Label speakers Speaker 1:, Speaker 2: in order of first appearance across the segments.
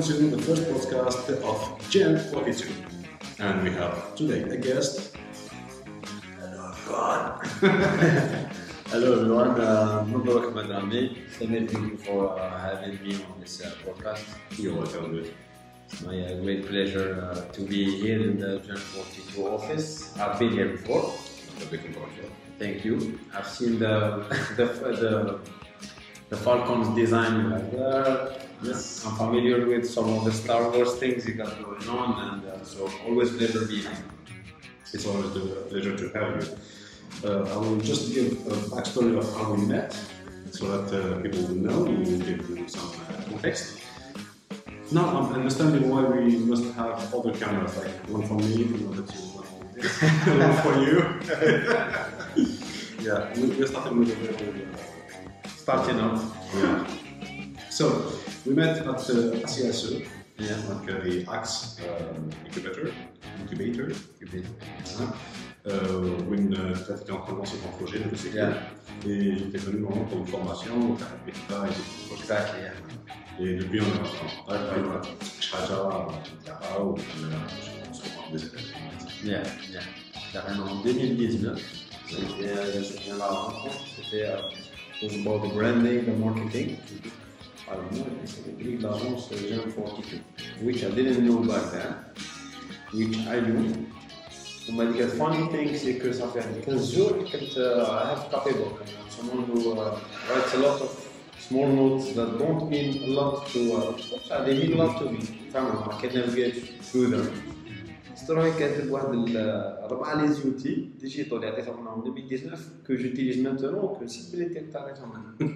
Speaker 1: to the first podcast of Gen 42. And we have today a guest.
Speaker 2: God. Hello everyone, uh, Mubarak Madrami. Thank you for uh, having me on this uh, podcast.
Speaker 1: You're welcome. Good.
Speaker 2: It's my uh, great pleasure uh, to be here in the Gen 42 office. I've been here before.
Speaker 1: A big congratulations.
Speaker 2: Thank you. I've seen the the the, the Falcon's design that. Yes, I'm familiar with some of the Star Wars things you got going on, and uh, so always pleasure being here.
Speaker 1: It's always a pleasure to have you. Uh, I will just give a backstory of how we met so that uh, people will know and will give you some uh, context. Now I'm understanding why we must have other cameras, like one for me, another two, one for this, one for you. yeah, we, we're starting with a very uh,
Speaker 2: Starting off.
Speaker 1: Yeah. So we met at uh, ACSE,
Speaker 2: Yeah.
Speaker 1: uh, the Axe um, incubator, incubator. Hein. Euh, où une euh, tu étais en train de lancer ton projet de sécu.
Speaker 2: Yeah.
Speaker 1: Et j'étais venu vraiment pour une formation, donc PETA et.
Speaker 2: Yeah.
Speaker 1: Et depuis, on est en contact, avec ou des événements.
Speaker 2: Yeah, yeah. Carrément en 2019, c'était, euh, c'était la rencontre, c'était euh, about the branding, the marketing. know, c'était le de l'agence Gen 42, which I didn't know back then, which I knew. On m'a dit que the funny thing, c'est que ça fait 15 jours que uh, I have copybook. I'm someone who uh, writes a lot of small notes that don't mean a lot to, uh, they mean a lot to me. فاهم? I can navigate through them. ستروي كاتب واحد الربعه لي زوتي ديجيتال اللي عطيتهم لهم 2019 كو جوتيليز مانتونون كو نسيت بلي تيك عطيتهم انا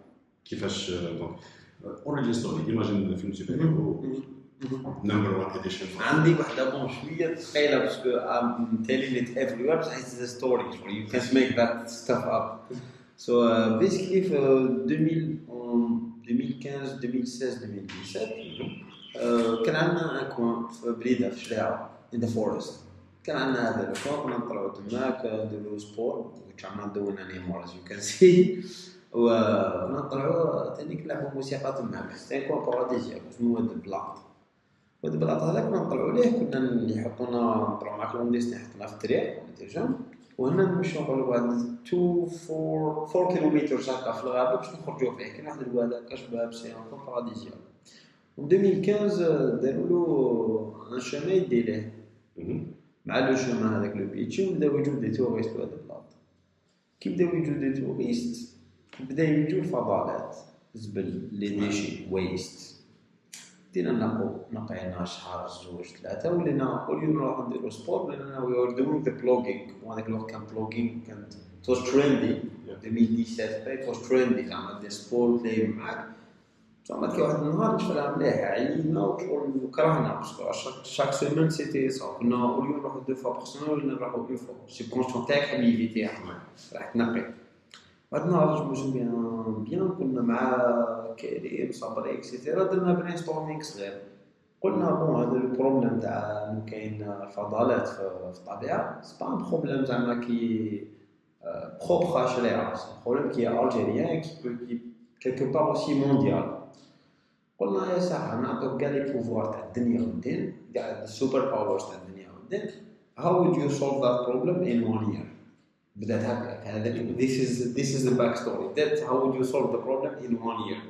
Speaker 1: كيفاش دونك اوريجين ستوري ايماجين فيلم سوبر هيرو نمبر 1 اديشن
Speaker 2: عندي واحدة بون شوية ثقيلة باسكو I'm telling it everywhere بصح it's a story you can't make that stuff up so uh, basically في 2000 en 2015 2016 2017 uh, كان عندنا ان كوان في بليدة في شلاعة in the forest كان عندنا هذا الكوان كنا نطلعوا تماك نديرو سبور which I'm not doing anymore as you can see وكنا نطلعوا تانيك نلعبوا موسيقى تماك سي كوان باراديزياك اسمه واد البلاط وهاد البلاط هذا كنا نطلعوا ليه؟ كنا يحطونا نطلعوا معاك لون ديسني يحطونا في الطريق ديجا وهنا نمشيو نقولوا واحد 2 4 4 كيلومتر هكا في الغابة باش نخرجوا فيه. كاين واحد الواد هكا شباب سي باراديزيا و 2015 داروا له ان شومان يدي ليه مع لو شومان هذاك لو بيتشي وبداو يجوا دي توريست لهاد البلاط كي بداو يجوا des touristes بدأ يجوا الفضلات زبل les déchets waste بدينا نقو نقينا شهر زوج ثلاثة ولينا كل يوم نروح نديرو sport ولينا we are doing the plogging وهذاك الوقت كان plogging كان was trendy. 2017 it was trendy. زعما دير sport تلاقي معاك. زعما كي واحد النهار نشوفها مليح عيينا وشغل كرهنا. parce que chaque semaine c'était ça كنا كل يوم نروحو deux fois par semaine ولا نروحو une fois السيبكونسيون تاعك حاب يفيتيها راح تنقي. نهار je me souviens bien كنا مع كريم صبري et cetera درنا brainstorming صغير قلنا bon هذا ال problème تاع انه كاين فضلات في الطبيعه c'est pas un problème زعما qui est propre à شريعه c'est problème qui est algérien qui est quelque part aussi mondial قلنا يا ساحه نعطوك كاع les pouvoirs تاع الدنيا والدين كاع ال super powers تاع الدنيا والدين how would you solve that problem in one year? بدات هكا هذا this is this is the back story that how would you solve the problem in one year.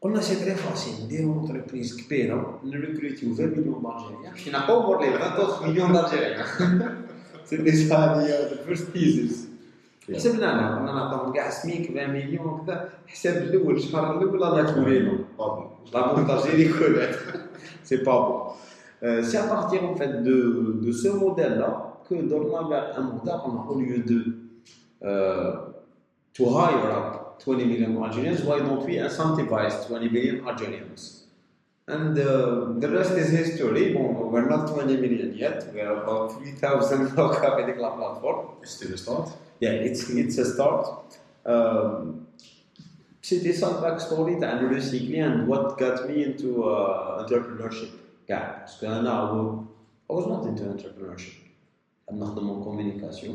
Speaker 2: قلنا c'est très facile نديرو entreprise كبيره نريكروتيو 20 مليون d'Algériens باش نعطيو les 20 مليون d'Algériens c'est déjà هذه the first basis حسبنا أنا. كنا نعطيهم كاع سميك 20 مليون وكذا. حساب الأول الشهر الأول أنا كورينو
Speaker 1: بابا
Speaker 2: لابون دالجيري كولات سي با بون سي partir en fait de, de ce modèle là que درنا vers un modèle on a au lieu de euh, to hire up 20 million Algerians why don't we incentivize 20 million Algerians And uh, the rest is history. Bon, we're not 20 million yet. We're about 3,000 local avec la plateforme.
Speaker 1: It's still a start.
Speaker 2: Yeah, it's, it's a start. Um, c'était ça le backstory تاع le recycling and what got me into uh, entrepreneurship. كاع parce que انا I was not into entrepreneurship. انا نخدم en communication.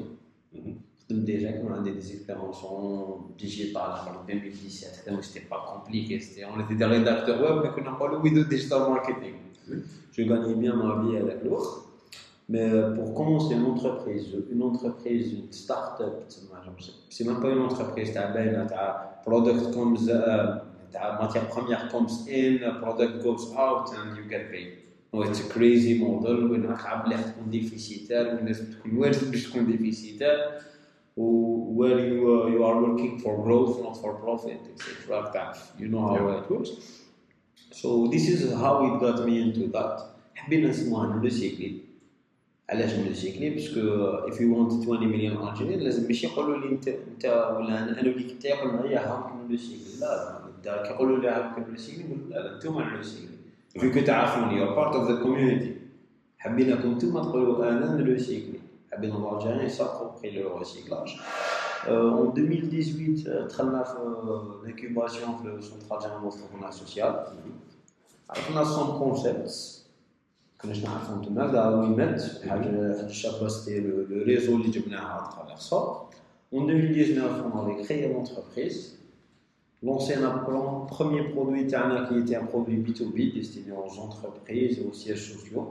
Speaker 1: Mhm.
Speaker 2: خدمت déjà كان عندي des expériences en digital en 2017 donc c'était pas compliqué c'était on était des rédacteurs web mais كنا نقولوا we do digital marketing.
Speaker 1: Oui.
Speaker 2: Je gagnais bien ma vie avec l'autre. Mais euh, pour commencer une entreprise, une entreprise, une start-up, تسمى genre, c'est- c'est même pas une entreprise, t'as ben, t'as product comes, uh, t'as matière première comes in, product goes out and you get paid. It's a crazy model وين راك عامل تكون ديفيسيتال والناس تكون وارد باش تكون ديفيسيتال و where you, uh, you are working for growth not for profit etc. تعرف. You know how it works. So this is how it got me into that. حبينا نسموها نريسيكلي علاش نريسيكلي parce que if you want 20 مليون انجينير لازم ماشي يقولوا لي انت انت ولا أنا أنا وليك أنت يقول معايا هاك نريسيكلي لا لا كي يقولوا لي هاك نريسيكلي نقول لا لا أنتم نريسيكلي فيكو تعرفوني you're part of the community. حبيناكم أنتم تقولوا أنا نريسيكلي حبينا ال Algériens يسابقوا le recyclage En 2018, euh, دخلنا في l'incubation في le centre algérien d'entrepreneuriat social. عرفنا some concepts كناش نعرفهم تما هذا وي مات حاجة حاجة شابه سيتي لو ريزو اللي جبناها اترافيغ سا En 2019, on avait créé l'entreprise, lancé un plan- premier produit تاعنا qui était un produit B2B destiné aux entreprises et aux sièges sociaux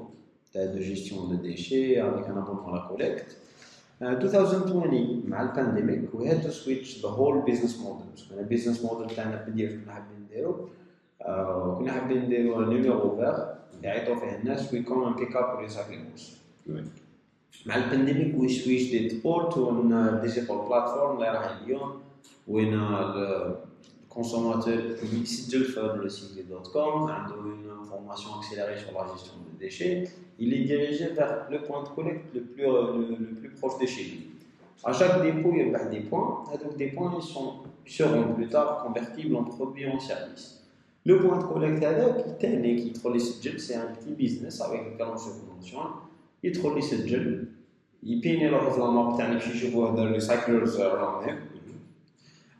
Speaker 2: de gestion de déchets avec un abonnement à la collecte. Uh, 2020 مع البانديميك we had to switch the whole business model parce que le business model تاعنا في البداية كنا حابين نديرو آه، كنا حابين نديرو نيميرو فيغ يعيطوا فيه الناس وي كوم بيك اب ريسايكلينغز
Speaker 1: Oui.
Speaker 2: مع البانديميك وي سويش ديت اول تو ديجيتال بلاتفورم اللي راح اليوم وين consommateurs public le Fund, le une formation accélérée sur la gestion des déchets, il est dirigé vers le point de collecte le plus, euh, le, plus proche de chez lui. À chaque dépôt, il y a des points. Donc, des points ils sont, seront plus tard convertibles en produits ou en services. Le point de collecte, il qui c'est un petit business avec lequel on se conventionne. Il trouve les il paye les la marque, il le cyclers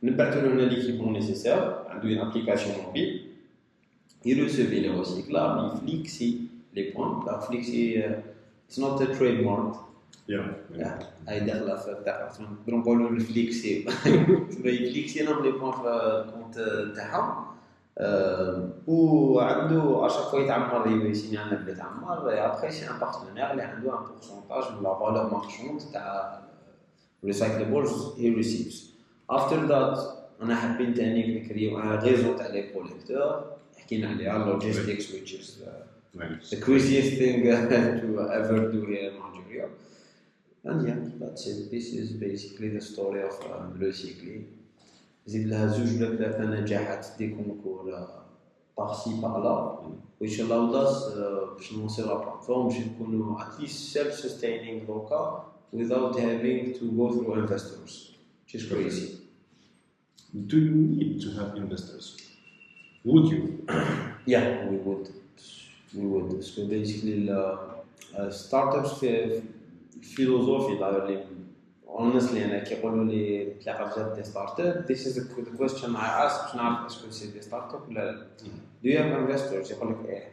Speaker 2: around him نبعثوا له ليكيبمون نيسيسير عنده une application mobile il recevait les recyclables il flexait les points la flexer it's not a trademark
Speaker 1: Yeah.
Speaker 2: لا، هاي داخله في تاع نقدروا نقولوا الفليكسي تبا يفليكسي لهم لي بوان في الكونت تاعهم آه، وعنده اشاك فوا يتعمر يسيني عندنا بلي يتعمر ابخي سي ان بارتنير اللي عنده ان بورسونتاج من لا فالور مارشوند تاع ريسايكلبلز هي ريسيفز افتر ذات أنا حبيت تاني الكريم أنا غير زرت عليه كوليكتور حكينا عليه على لوجيستيكس ويتش
Speaker 1: از
Speaker 2: the craziest thing to ever do here in Algeria and yeah that's it this is basically the story of لو سيكلي زيد لها زوج ولا ثلاثة نجاحات des concours par-ci par-là which allowed us باش نوصل la plateforme باش نكونوا at least self sustaining دوكا without having to go through investors which is crazy.
Speaker 1: Do you need to have investors? Would you?
Speaker 2: Yeah, we would. We would. So basically, the uh, startups في الفيلوزوفي اللي honestly انا كي يقولوا لي تلاقى بزاف دي ستارت اب this is the the question I ask باش نعرف اسكو سي دي ستارت اب ولا لا do you have investors يقول لك ايه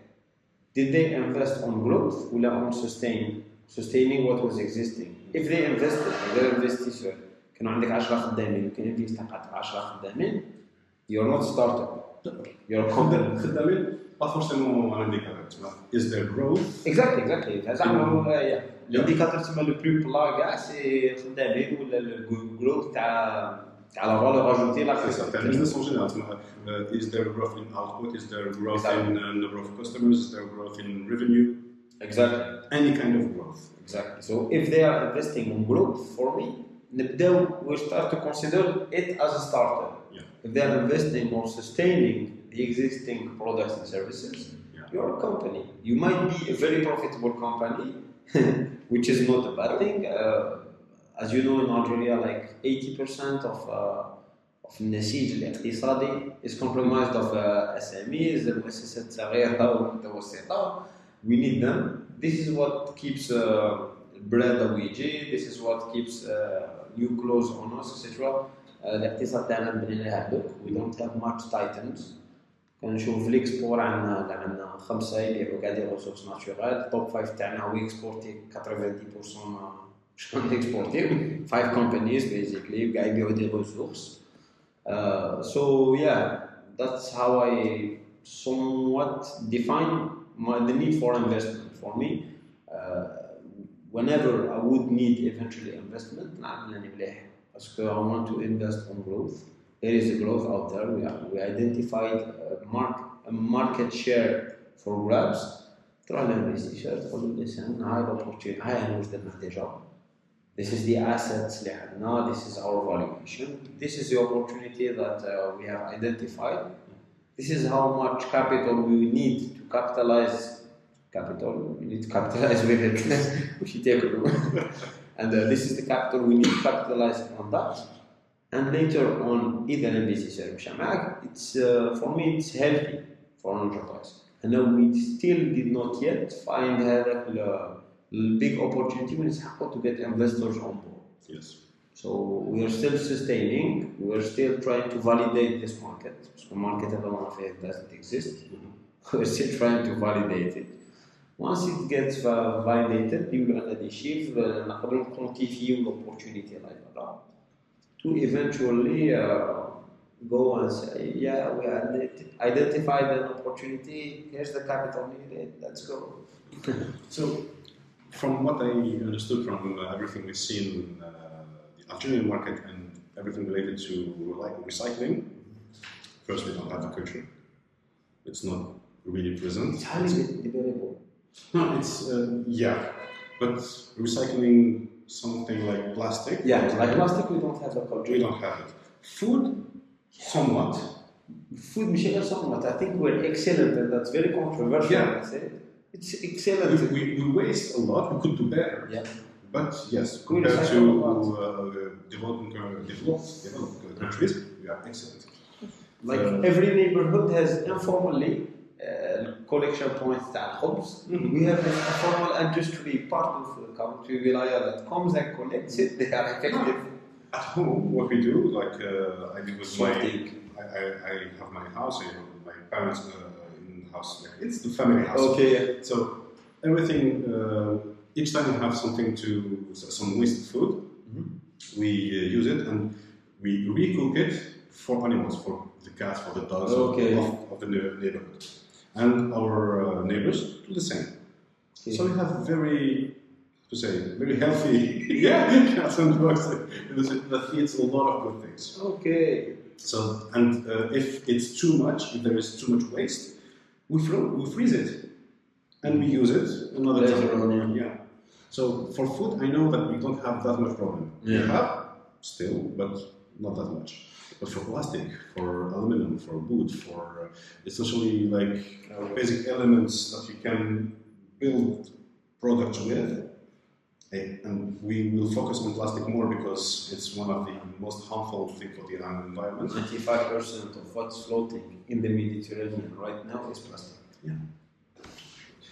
Speaker 2: did they invest on growth ولا on sustain sustaining what was existing if they invested they're investisseur كانوا عندك 10 خدامين وكان انفيست قعدت 10 خدامين you're not startup you're a company
Speaker 1: خدامين forcément un indicateur. tu vois. Is there growth?
Speaker 2: اكزاكتلي اكزاكتلي زعما الانديكاتور تسمى لو بلو بلا كاع سي الخدامين ولا الجروث تاع تاع لا فالور اجوتي لا
Speaker 1: C'est ça. T'as business en général. Uh, is there growth in output? Is there growth in uh, number of customers? Is there growth in revenue?
Speaker 2: اكزاكتلي
Speaker 1: Any kind of growth.
Speaker 2: Exactly. So if they are investing in growth for me, نبداو we start to consider it as a startup.
Speaker 1: Yeah.
Speaker 2: If they are investing or sustaining the existing products and services,
Speaker 1: Yeah.
Speaker 2: you're a company. You might be a very profitable company, which is not a bad thing. Uh, as you know, in Algeria, like 80% of uh, في النسيج الاقتصادي is compromised of uh, SMEs المؤسسات الصغيرة والمتوسطة we need them this is what keeps uh, bread away this is what keeps uh, new clothes on us etc uh, الاقتصاد تاعنا مبني على هذوك we don't have much titans كنشوف في ليكسبور عندنا عندنا خمسه يبيعوا كاع دي ريسورس ناتشورال توب فايف تاعنا هو اكسبورتي 90% شكون اكسبورتي فايف كومبانيز بيزيكلي كاع يبيعوا دي ريسورس سو يا that's how I somewhat define my, the need for investment for me. Uh, whenever I would need eventually investment, نعمل لاني مليح. Parce que I want to invest on growth. There is a growth out there. We, are, we identified a, mark, a market share for grabs. تروح للانفستيشر تقول له listen هاي الاوبورتيونيتي هاي انا واش درنا ديجا This is the assets اللي عندنا This is our valuation This is the opportunity that uh, we have identified This is how much capital we need to capitalize capital we need to capitalize with it we should take it and uh, this is the capital we need to capitalize on that and later on إذا الانفستيشر مشى معك it's uh, for me it's healthy for an enterprise and now we still did not yet find هذاك ال- the big opportunity when it's hard to get investors on board
Speaker 1: Yes.
Speaker 2: so we are still sustaining we are still trying to validate this market because the market at the moment doesn't exist we're still trying to validate it once it gets uh, validated يولوا عندنا دي شيف نقدروا نكونتيفيو الاوبورتونيتي like that to eventually uh, go and say, yeah, we ident- identified an opportunity, here's the capital needed, let's go.
Speaker 1: So, from what I understood from uh, everything we've seen in uh, the Algerian market and everything related to like recycling, first we don't have the culture. It's not really present.
Speaker 2: It's highly debatable.
Speaker 1: No, it's uh, yeah, but recycling something like plastic.
Speaker 2: Yeah, like plastic, we don't have a culture.
Speaker 1: We don't have it. Food, somewhat.
Speaker 2: Food, Michelle, somewhat. I think we're excellent, and that's very controversial.
Speaker 1: Yeah,
Speaker 2: I say it's excellent.
Speaker 1: We, we, we, waste a lot. We could do better.
Speaker 2: Yeah.
Speaker 1: But yes, compared to uh, developing, uh, developed, developed countries, we are excellent.
Speaker 2: Like
Speaker 1: uh,
Speaker 2: every neighborhood has informally collection points تاع الخبز.
Speaker 1: Mhm.
Speaker 2: We have this informal industry part of the country wilaya that comes and collects it. They are effective.
Speaker 1: At home, what we do, like uh, I do with my,
Speaker 2: Sorting.
Speaker 1: I, I, I have my house, I have my parents uh, in the house. Like, it's the family house.
Speaker 2: Okay.
Speaker 1: So everything, uh, each time we have something to, some waste food,
Speaker 2: Mhm.
Speaker 1: we uh, use it and we recook it for animals, for the cats, for the dogs of-
Speaker 2: Okay.
Speaker 1: of, of the neigh- neighborhood. And our uh, neighbors do the same. So we have very, to say, very healthy yeah, cats and dogs that eats a lot of good things.
Speaker 2: Okay.
Speaker 1: So, and uh, if it's too much, if there is too much waste, we, throw, we freeze it and we use it another
Speaker 2: Later
Speaker 1: time.
Speaker 2: on, yeah.
Speaker 1: yeah. So for food, I know that we don't have that much problem.
Speaker 2: Yeah.
Speaker 1: We have still, but not that much. But for plastic, for aluminum, for wood, for uh, essentially like basic elements that you can build products with, eh, and we will focus on plastic more because it's one of the most harmful things for the environment.
Speaker 2: 95% of what's floating in the Mediterranean right now is plastic.
Speaker 1: Yeah.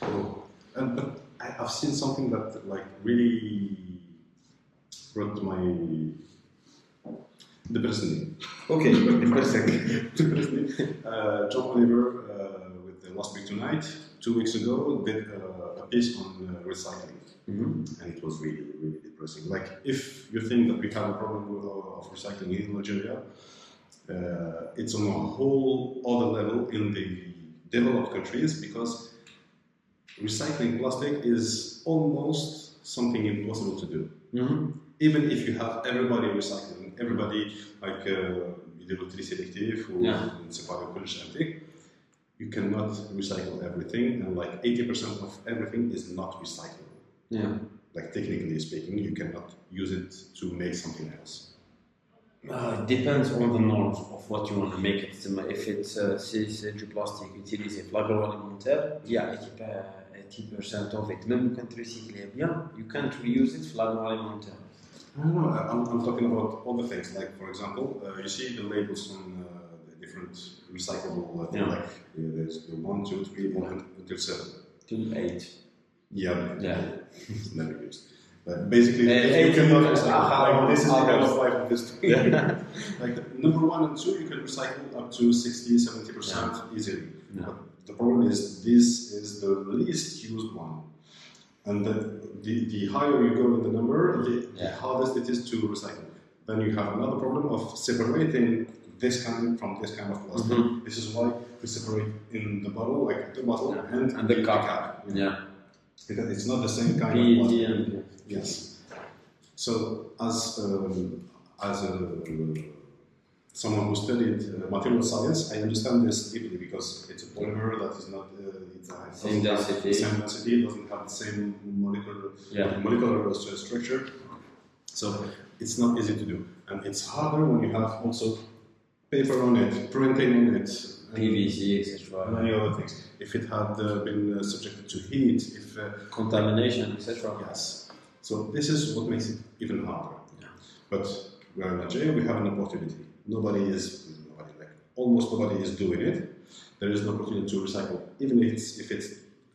Speaker 2: So,
Speaker 1: And but I've seen something that like really brought my depressed me.
Speaker 2: Okay,
Speaker 1: depressed me. Uh, John Oliver uh, with the Last Week Tonight two weeks ago did uh, a piece on uh, recycling,
Speaker 2: Mhm.
Speaker 1: and it was really really depressing. Like if you think that we have a problem with, uh, of recycling in Nigeria, uh, it's on a whole other level in the developed countries because recycling plastic is almost something impossible to do.
Speaker 2: Mhm.
Speaker 1: Even if you have everybody recycling, everybody like uh, يديروا tri selective ou
Speaker 2: Yeah.
Speaker 1: نسيباريو كلش انتيك, you cannot recycle everything and like 80% of everything is not recyclable.
Speaker 2: Yeah.
Speaker 1: Like technically speaking, you cannot use it to make something else.
Speaker 2: Uh, it depends on the norms of what you want to make it. If it's uh, si c'est du plastique utilisé في l'agroalimentaire, yeah, 80% of it, même quand tu recycles bien, you can't reuse it في l'agroalimentaire.
Speaker 1: I don't know. I- I'm, I'm talking about other things. Like, for example, uh, you see the labels on uh, the different recyclable uh, things.
Speaker 2: Yeah.
Speaker 1: Like, uh, there's the one, two, three, one until seven.
Speaker 2: Till eight.
Speaker 1: Yeah.
Speaker 2: Yeah.
Speaker 1: It's never used. But basically,
Speaker 2: Uh,
Speaker 1: you cannot recycle.
Speaker 2: ah,
Speaker 1: Like, this is the kind of life of this. like the number one and two, you can recycle up to 60, 70 percent easily.
Speaker 2: Yeah.
Speaker 1: But the problem is this is the least used one. And the, the, the higher you go in the number, the, the hardest it is to recycle. Then you have another problem of separating this kind from this kind of plastic.
Speaker 2: Mhm.
Speaker 1: This is why we separate in the bottle, like the bottle
Speaker 2: Yeah.
Speaker 1: and,
Speaker 2: And the cup.
Speaker 1: you know,
Speaker 2: Yeah.
Speaker 1: Because it's not the same kind of plastic.
Speaker 2: and
Speaker 1: Yes. So, as um, as a, someone who studied uh, material science, I understand this deeply because it's a polymer that is not uh, it uh,
Speaker 2: Same density.
Speaker 1: the same density, doesn't have the same molecular
Speaker 2: Yeah.
Speaker 1: molecular structure. So it's not easy to do, and it's harder when you have also paper on it, printing on it,
Speaker 2: PVC, etc.
Speaker 1: many other things. If it had uh, been uh, subjected to heat, if uh,
Speaker 2: Contamination, etc.
Speaker 1: Yes. So this is what makes it even harder.
Speaker 2: Yeah.
Speaker 1: But we're in Nigeria, we have an opportunity Nobody is, nobody, like almost nobody is doing it. There is an opportunity to recycle. Even if it's, if it's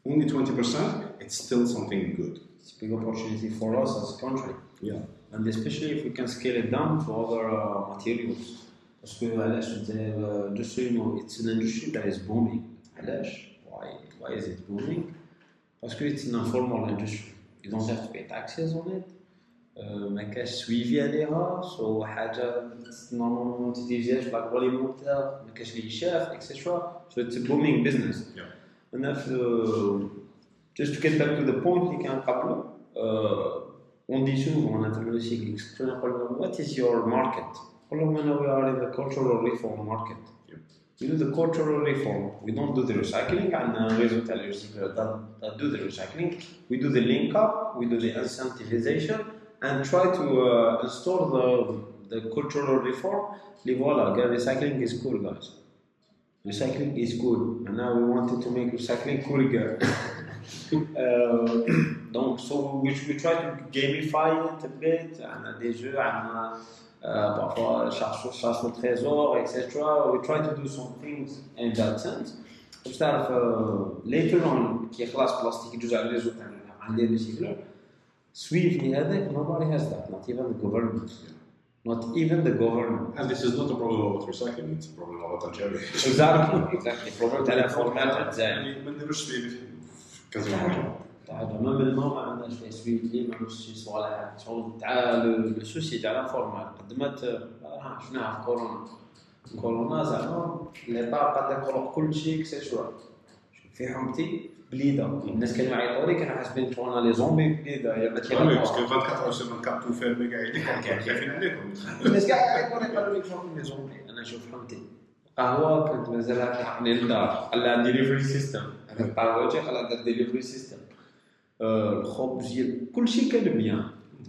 Speaker 1: only 20%, it's still something good.
Speaker 2: It's a big opportunity for us as a country.
Speaker 1: Yeah.
Speaker 2: And especially if we can scale it down to other uh, materials. Parce que علاش the industry, you know, it's an industry that is booming. علاش? Why? Why is it booming? Parce que it's an informal industry. You don't have to pay taxes on it. Uh, ما كاش سويفي عليها سو حاجه نورمالمون ما تديريهاش لاغراليمونتير ما كاش لي شاف اكسترا سو اتس بومينج بزنس
Speaker 1: Yeah.
Speaker 2: انا في just to get back to the point اللي كان قبله uh, on dit souvent en interview cyclique what is your market نقول لهم أنا we are in the cultural reform market
Speaker 1: Yeah.
Speaker 2: we do the cultural reform we don't do the recycling عندنا réseau تاع les recyclers that, that do the recycling we do the link up we do the incentivization and try to uh, install the, the cultural reform اللي voilà guys, recycling is cool guys recycling is cool and now we wanted to make recycling cool again uh, donc so we, we try to gamify it a bit عندنا des jeux عندنا uh, parfois cherche cherche le trésor etc we try to do some things in that sense باش تعرف uh, later on كي خلاص بلاستيك يجوز على الريزو تاعنا عندي ريسيكلر سويفلي هذاك nobody has that not even the government. Not even the government.
Speaker 1: And this is not a problem about recycling, it's a problem about Algeria.
Speaker 2: exactly exactly. Problem تاع الانفورمال تاع الجزائر
Speaker 1: يعني ما نديروش في كذا
Speaker 2: حاجة حاجة ما من الماء ما عندناش فيه سويتلي ما عندناش شي صوالح شغل تاع لو سوسي تاع الانفورمال قدمت آه، شفناها في كورونا كورونا زعما ليطا قد يخلق كل شيء اكسيتورا في حمتي بليده الناس كانوا يعيطوا لي كانوا حاسبين كورونا لي زومبي في بليده يا
Speaker 1: Oui, parce que 24 heures sur 24 tout fermé قاعدين خايفين عليكم.
Speaker 2: الناس كاع يعيطوا لي قالوا لي شوف les zombies أنا شوف حمتي قهوه كنت مازال تحطني للدار خلاها delivery system أنا القهوه خلاها دار delivery system الخبز كل شيء كان bien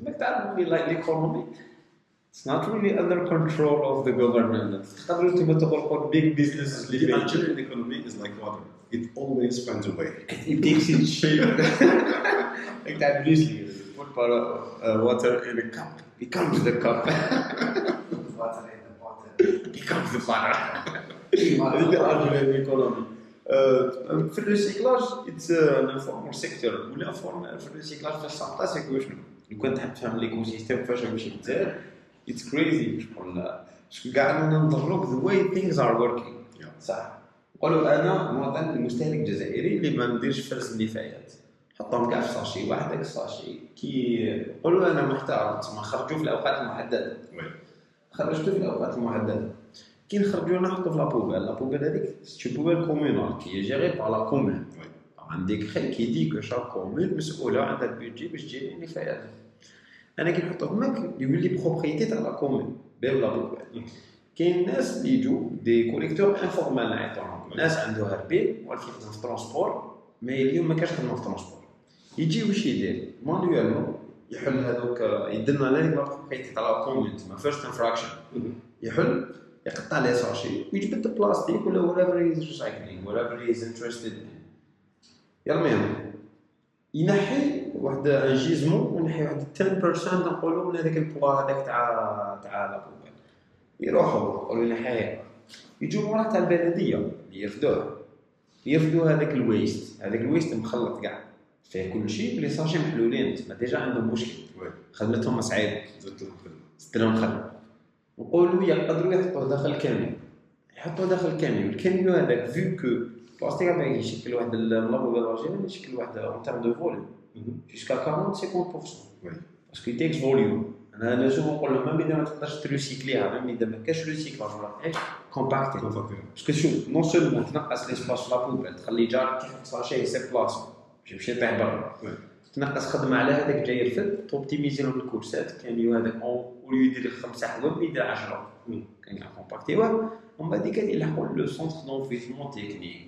Speaker 2: ماك تعرف لي like l'économie It's not really under control of the government. تقدروا أنتم تخلقوا big businesses اللي
Speaker 1: The Algerian economy is like water. It always finds a way.
Speaker 2: it takes its shape. like that obviously you put water, uh, water in a cup, becomes the cup.
Speaker 3: water in the bottle.
Speaker 2: becomes the butter. هذيك الارجل ايكونومي في الريسيكلاج اتس ان انفورمال سيكتور ولا فورمال في الريسيكلاج فاش تعطى سيكو شنو لو كان تحب تفهم ليكو سيستيم فاش يمشي يتزاد اتس كريزي شغل شكون كاع ننظروك ذا واي ثينجز ار وركينغ
Speaker 1: Yeah.
Speaker 2: صح قالوا أنا مواطن مستهلك جزائري اللي ما نديرش فرز النفايات حطهم كاع في sachet واحد داك ال sachet. كي قالوا أنا محتار تسمى خرجوا في الأوقات المحددة.
Speaker 1: Oui.
Speaker 2: خرجته في الأوقات المحددة. كي نخرجوا نحطوا في la poubelle la poubelle هذيك c'est poubelle communale qui est gérée par la
Speaker 1: commune.
Speaker 2: عندك خي كي دي كو chaque commune مسؤولة عندها ال budget باش تجيب النفايات أنا كي نحطو فماك يولي propriété تاع la commune باب la poubelle كاين ناس اللي يجوا des collecteurs informels نعيطوهم ناس عنده هربي والف يخدم في transport mais اليوم ما كاش خدمة في transport يجي واش يدير manuellement يحل هذوك هذيك la propriété تاع la commune تسمى first infraction يحل يقطع les sachets ويجبد البلاستيك ولا recycling whatever he is interested in. يرميهم ينحي واحد un gisement وينحي واحد 10% نقولوا من هذاك البوا هذاك تاع تاع لا يروحوا يقولوا ينحيها يجوا وراه تاع البلدية يرفدوه يرفدوا هذاك ال waste. هذاك الويست مخلط كاع. فيه كل شيء les sachets محلولين. تما déjà عندهم مشكل. خدمتهم صعيبة.
Speaker 1: زدت لهم
Speaker 2: خدمة. نقولوا يقدروا يحطوه داخل الكاميو يحطوه داخل ال camion ال camion هذاك vu que البلاستيك هذاك يشكل واحد l'emballage يشكل واحد en termes de volume jusqu'à 40 50%
Speaker 1: وي
Speaker 2: باسكو تيكس فوليوم انا لازم نقول لهم ميم اذا ما تقدرش تريسيكليها ميم اذا ما كاش ريسيكلاج ولا حاجه كومباكتي باسكو شوف نون سولمون تنقص ليسباس في لابوبيل تخلي جارك كيحط ساشي يسير بلاصتو باش يمشي يطيح برا
Speaker 1: وي.
Speaker 2: تنقص خدمه على هذاك جاي يرفد توبتيميزي لهم الكورسات كاميو هذاك اوليو يدير خمسه حوايج يدير 10
Speaker 1: مم.
Speaker 2: كان كومباكتيوه ومن بعد كان يلحقوا لو سونتر دونفيسمون تكنيك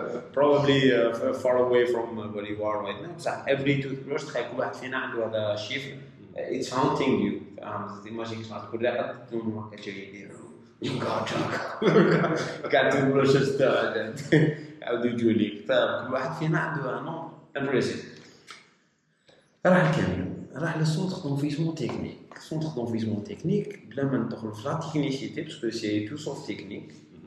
Speaker 2: probably uh, far away from uh, where you are right now. بصح every toothbrush تخيل كل واحد فينا عنده هذا الشيفر it's haunting you. فاهم imagine كيما تكون راقد تنوم هكا جاي يدير كاع toothbrushes. تاع يعاودوا يجوا ليك فكل واحد فينا عنده no impressive راح الكاميو راح لل centre d'enfouissement technique. centre d'enfouissement technique بلا ما ندخلوا في la technicité parce que c'est tout sauf technique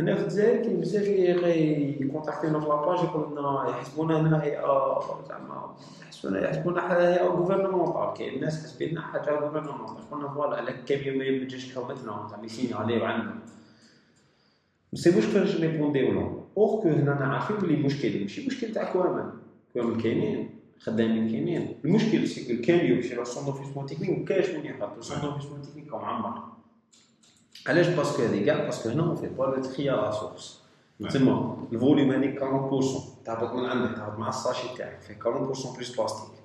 Speaker 2: هنا في الجزائر كاين بزاف اللي يكونتاكتينا في la page يقول لنا يحسبونا هنا هيئه زعما يحسبونا يحسبونا هيئه gouvernementale كاين الناس حاسبيننا حاجة gouvernementale قلنا voilà على كاميو ما يمجيش كومتنا زعما يسيناليو عندنا c'est مش كيفاش نيبونديو لهم. alors que هنا أنا عارفين بلي المشكل ماشي مشكل تاع camions. camions كاينين خدامين كاينين. المشكل c'est que ال camion ماشي le centre d'enfouissement technique مكاينش وين يحط centre d'enfouissement technique معمر علاش باسكو هذه كاع باسكو هنا اون في با لو تخي ا سورس
Speaker 1: نعم.
Speaker 2: تما الفوليوم هذيك 40% تهبط من عندك تهبط مع الساشي تاعك فيه 40% بلوس بلاستيك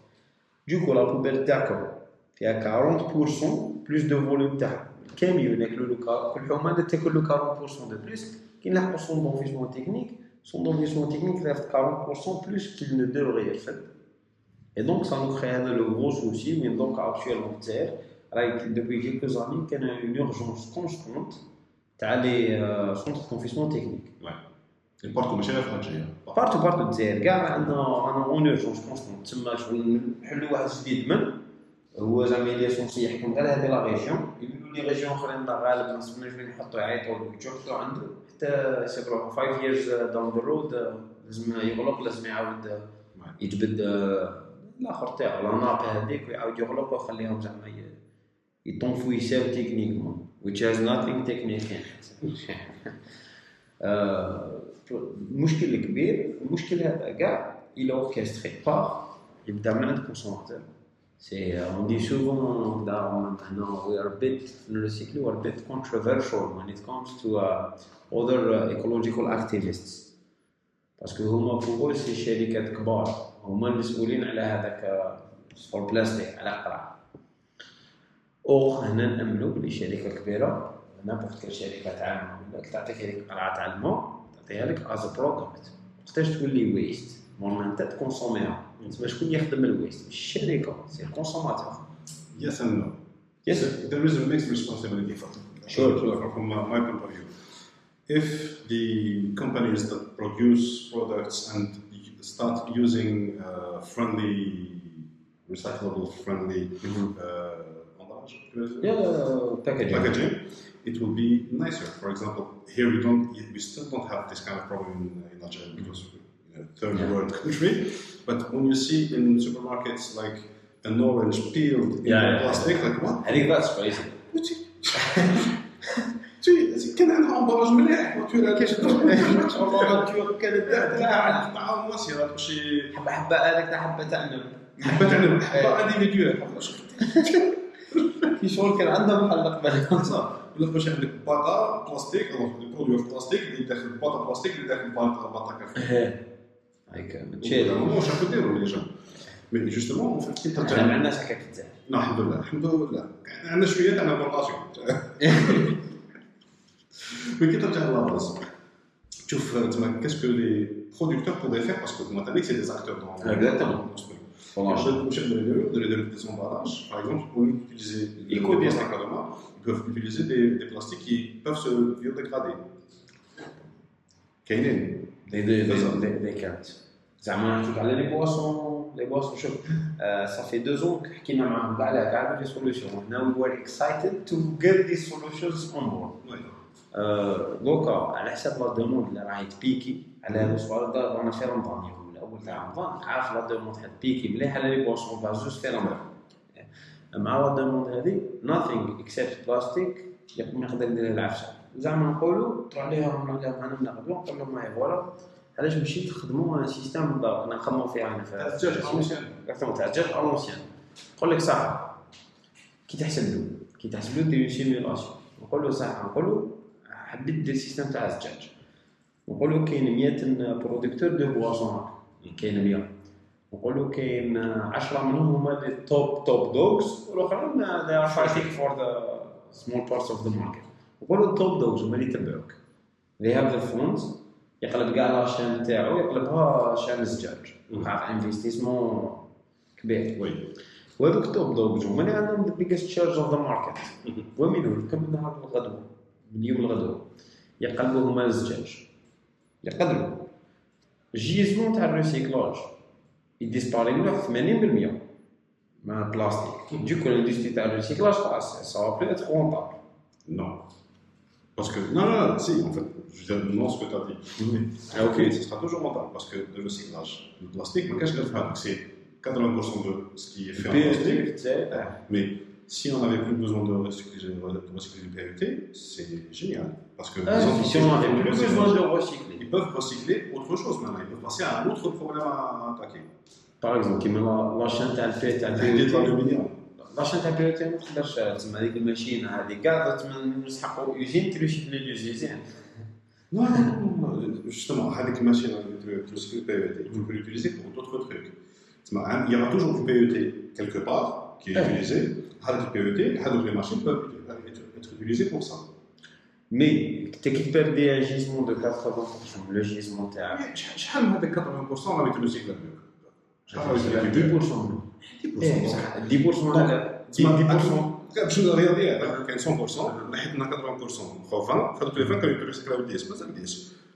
Speaker 2: دوكو لا بوبيل تاعكم فيها 40% بلوس دو فوليوم تاعها الكاميو ناكلو له كا- كل حومه تاكل له 40% دو بلوس كي نلحقوا سون دونفيسمون تكنيك سون دونفيسمون تكنيك رافت 40% بلوس كيل نو دوغري يرفد Et donc, ça nous crée un le gros souci, mais donc actuellement, c'est like, Depuis quelques années, qu'il y a une urgence constante تاع les centres d'enfouissement technique
Speaker 1: ال part commerciale في الجزائر
Speaker 2: partout partout الجزائر كاع عندنا عندنا une urgence constante تما شغل نحلوا واحد جديد من هو زعما اللي censé يحكم غير هذه la région يقولوا les régions اخرين غالب ما وين يحطوا يعيطوا يشوفوا عنده حتى يصيروا 5 years down the road لازم يغلق لازم يعاود يجبد الآخر تاعو لا ناب هذيك ويعاود يغلق ويخليهم زعما ي- يطنفوا يساو تكنيكمون which has nothing technique. المشكل الكبير المشكل هذا كاع إلى اوركستري بار يبدا من عند كونسوماتور سي اون دي سوفون نبدا هنا وي ار بيت لو سيكل وي ار بيت controversial when it comes to uh, other uh, ecological activists. parce que هما فوق c'est شركات كبار هما المسؤولين على هذاك for بلاستيك على قرع أو هنا نأملوا بلي شركة كبيرة هنا بوقت كاين شركات عامة. ولا تعطيك هذيك قرعة تاع الماء تعطيها لك as product مختاش تولي waste مورما انت تكونسوميها تسمى شكون يخدم ال waste مش الشركة c'est ال consommateur
Speaker 1: yes and no
Speaker 2: yes
Speaker 1: there is a mixed responsibility for
Speaker 2: sure sure
Speaker 1: from my point of view If the companies that produce products and start using uh, friendly, recyclable, friendly mm -hmm.
Speaker 2: uh, باكجينج
Speaker 1: packaging, it will be nicer. For example, here we don't, we still don't have this kind of problem in, in Algeria because we're a third
Speaker 2: Yeah.
Speaker 1: world country. But when you see in supermarkets like an orange peeled in
Speaker 2: Yeah, yeah,
Speaker 1: plastic, like what?
Speaker 2: هذيك ذاتس كويس
Speaker 1: What's it? تي كان عندها امبراج مليح ناتورال
Speaker 2: كاش والله كانت
Speaker 1: تاع تاع مصير ماشي
Speaker 2: حبه حبه هذاك تاع حبه تاع النب
Speaker 1: حبه تاع حبه انديفيديوال
Speaker 2: في شغل كان عندها محل قبل
Speaker 1: ولا باش عندك باطا بلاستيك الوغ دي برودوي بلاستيك اللي داخل باطا بلاستيك اللي داخل باطا باطا كافي
Speaker 2: هيك
Speaker 1: تشيل واش راكو ديروا لي جون مي جوستومون كي
Speaker 2: إحنا ما
Speaker 1: ترجع
Speaker 2: عندناش هكا في الجزائر
Speaker 1: لا الحمد لله الحمد لله. عندنا شوية تاع l'importation mais كي ترجع la base تشوف تما qu'est-ce que les? producteurs pourraient faire parce que تما تانيك c'est des acteurs donc
Speaker 2: Exactement.
Speaker 1: واش واش يقدروا يديروا يقدروا يديروا دي زومباراج باغ اكزومبل pour utiliser les
Speaker 2: Éco-
Speaker 1: pièces d'encadrement ils peuvent utiliser des, des plastiques qui peuvent se biodégrader كاينين
Speaker 2: دي دي
Speaker 1: بالضبط.
Speaker 2: دي دي كانت زعما نحكيو على لي بواسون لي بواسون شوف صافي دو زون حكينا معاهم كاع على كاع دي سوليوشن هنا وي ور اكسايتد تو جيت دي سوليوشنز اون بورد
Speaker 1: Ouais.
Speaker 2: دوكا على حساب لا دوموند اللي راهي تبيكي على هذا السؤال دا رانا في رمضان تاع رمضان عارف لا دوموند تبيكي مليح على لي بواسون با جوست في رمضان مع لا دوموند هذه nothing except بلاستيك ما يقدر يدير العفشه زعما نقولوا تروح عليهم نروح لهم أنا من غدوه نقول لهم هاي فوالا علاش ماشي تخدموا système بالضبط أنا نخدموا فيها أنا
Speaker 1: ال ancien.
Speaker 2: exactement تاع الزجاج ancien نقول لك صح كي تحسب له كي تحسب له دير simulation نقول له صح نقول له حبيت دير système تاع الزجاج نقول له كاين 100 producteurs de boissons كاين 100 نقول له كاين 10 منهم هما les top top dogs والآخرين they are fighting for the small parts of the market. نقول له ال top dogs هما اللي يتبعوك they have the funds يقلب كاع la chaîne تاعو يقلبها chaîne الزجاج. وقع investissement كبير.
Speaker 1: oui.
Speaker 2: وهذوك ال top dogs هما اللي عندهم the biggest share of the market ومنو كم نهار الغدوة؟ من يوم الغدوة. يقلبوا هما الزجاج. يقدروا الجيزمون تاع الريسيكلاج يديسباري مليح 80% مع البلاستيك ديكو الاندستري تاع الريسيكلاج خلاص سا بلو اتر رونطابل
Speaker 1: Non. Parce que, non, non, non, si, en fait, je veux dire, non, ce que tu as dit. Ah, ok, ce sera toujours rentable parce que le recyclage, le plastique, mais qu'est-ce que faire Donc, c'est 80% de ce qui est fait en plastique. Mais si on n'avait plus besoin de recycler, de recycler du PET, c'est génial. Parce que les
Speaker 2: Ah,
Speaker 1: entreprises
Speaker 2: si on
Speaker 1: qui
Speaker 2: avait
Speaker 1: font du
Speaker 2: plus
Speaker 1: recyclage,
Speaker 2: besoin de recycler.
Speaker 1: Ils peuvent recycler autre chose maintenant. Ils peuvent passer à un autre problème à attaquer.
Speaker 2: باغ اكزومبل كيما لا- لاشين تاع البي تاع
Speaker 1: Des
Speaker 2: البي
Speaker 1: aluminium.
Speaker 2: لاشين تاع البي ما تقدرش تسمى هذيك الماشينه هذه كاع تسمى نسحقوا يوزين تريشيكلي لي زيزين
Speaker 1: Non, non, non, non, justement, avec une machine de recycler le PET, tu peux l'utiliser pour d'autres trucs. Il y aura toujours du PET quelque part qui est
Speaker 2: Ouais.
Speaker 1: utilisé. Avec le PET, avec les machines peuvent être, être utilisées pour ça.
Speaker 2: مي تكبر دي جيزمون دو 80% لو جيزمون تاعك
Speaker 1: شحال شحال من هذاك 80% راه يتريسيكل شحال راه يتريسيكل
Speaker 2: 10% ايه
Speaker 1: 10%
Speaker 2: بصح 10% هذا
Speaker 1: تسمى
Speaker 2: 10%
Speaker 1: باش رياضيات كاين 100% نحيت لنا 80% خو 20 فهذوك لي 20 كانوا يتريسيكلاو 10 مازال 10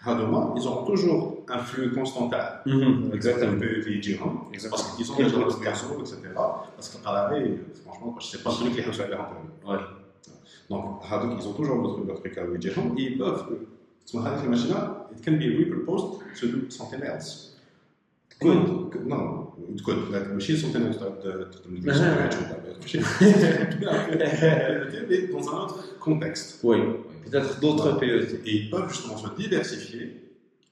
Speaker 1: هادوما ils ont toujours un flux constant تاع
Speaker 2: اكزاكتومون
Speaker 1: البي في يجيهم parce qu'ils sont déjà dans le carreau etc parce que القلاعي franchement je sais pas celui qui يحوسوا عليهم
Speaker 2: Ouais.
Speaker 1: donc هادوك ils ont toujours leur leur truc à يجيهم et ils peuvent تسمى هذيك الماشينه it can be repurposed to do something else
Speaker 2: Good.
Speaker 1: non تكون ماشي something else تخدم لك
Speaker 2: آه.
Speaker 1: ماشي mais dans un autre contexte
Speaker 2: Oui, peut-être d'autres PET.
Speaker 1: et ils peuvent justement se diversifier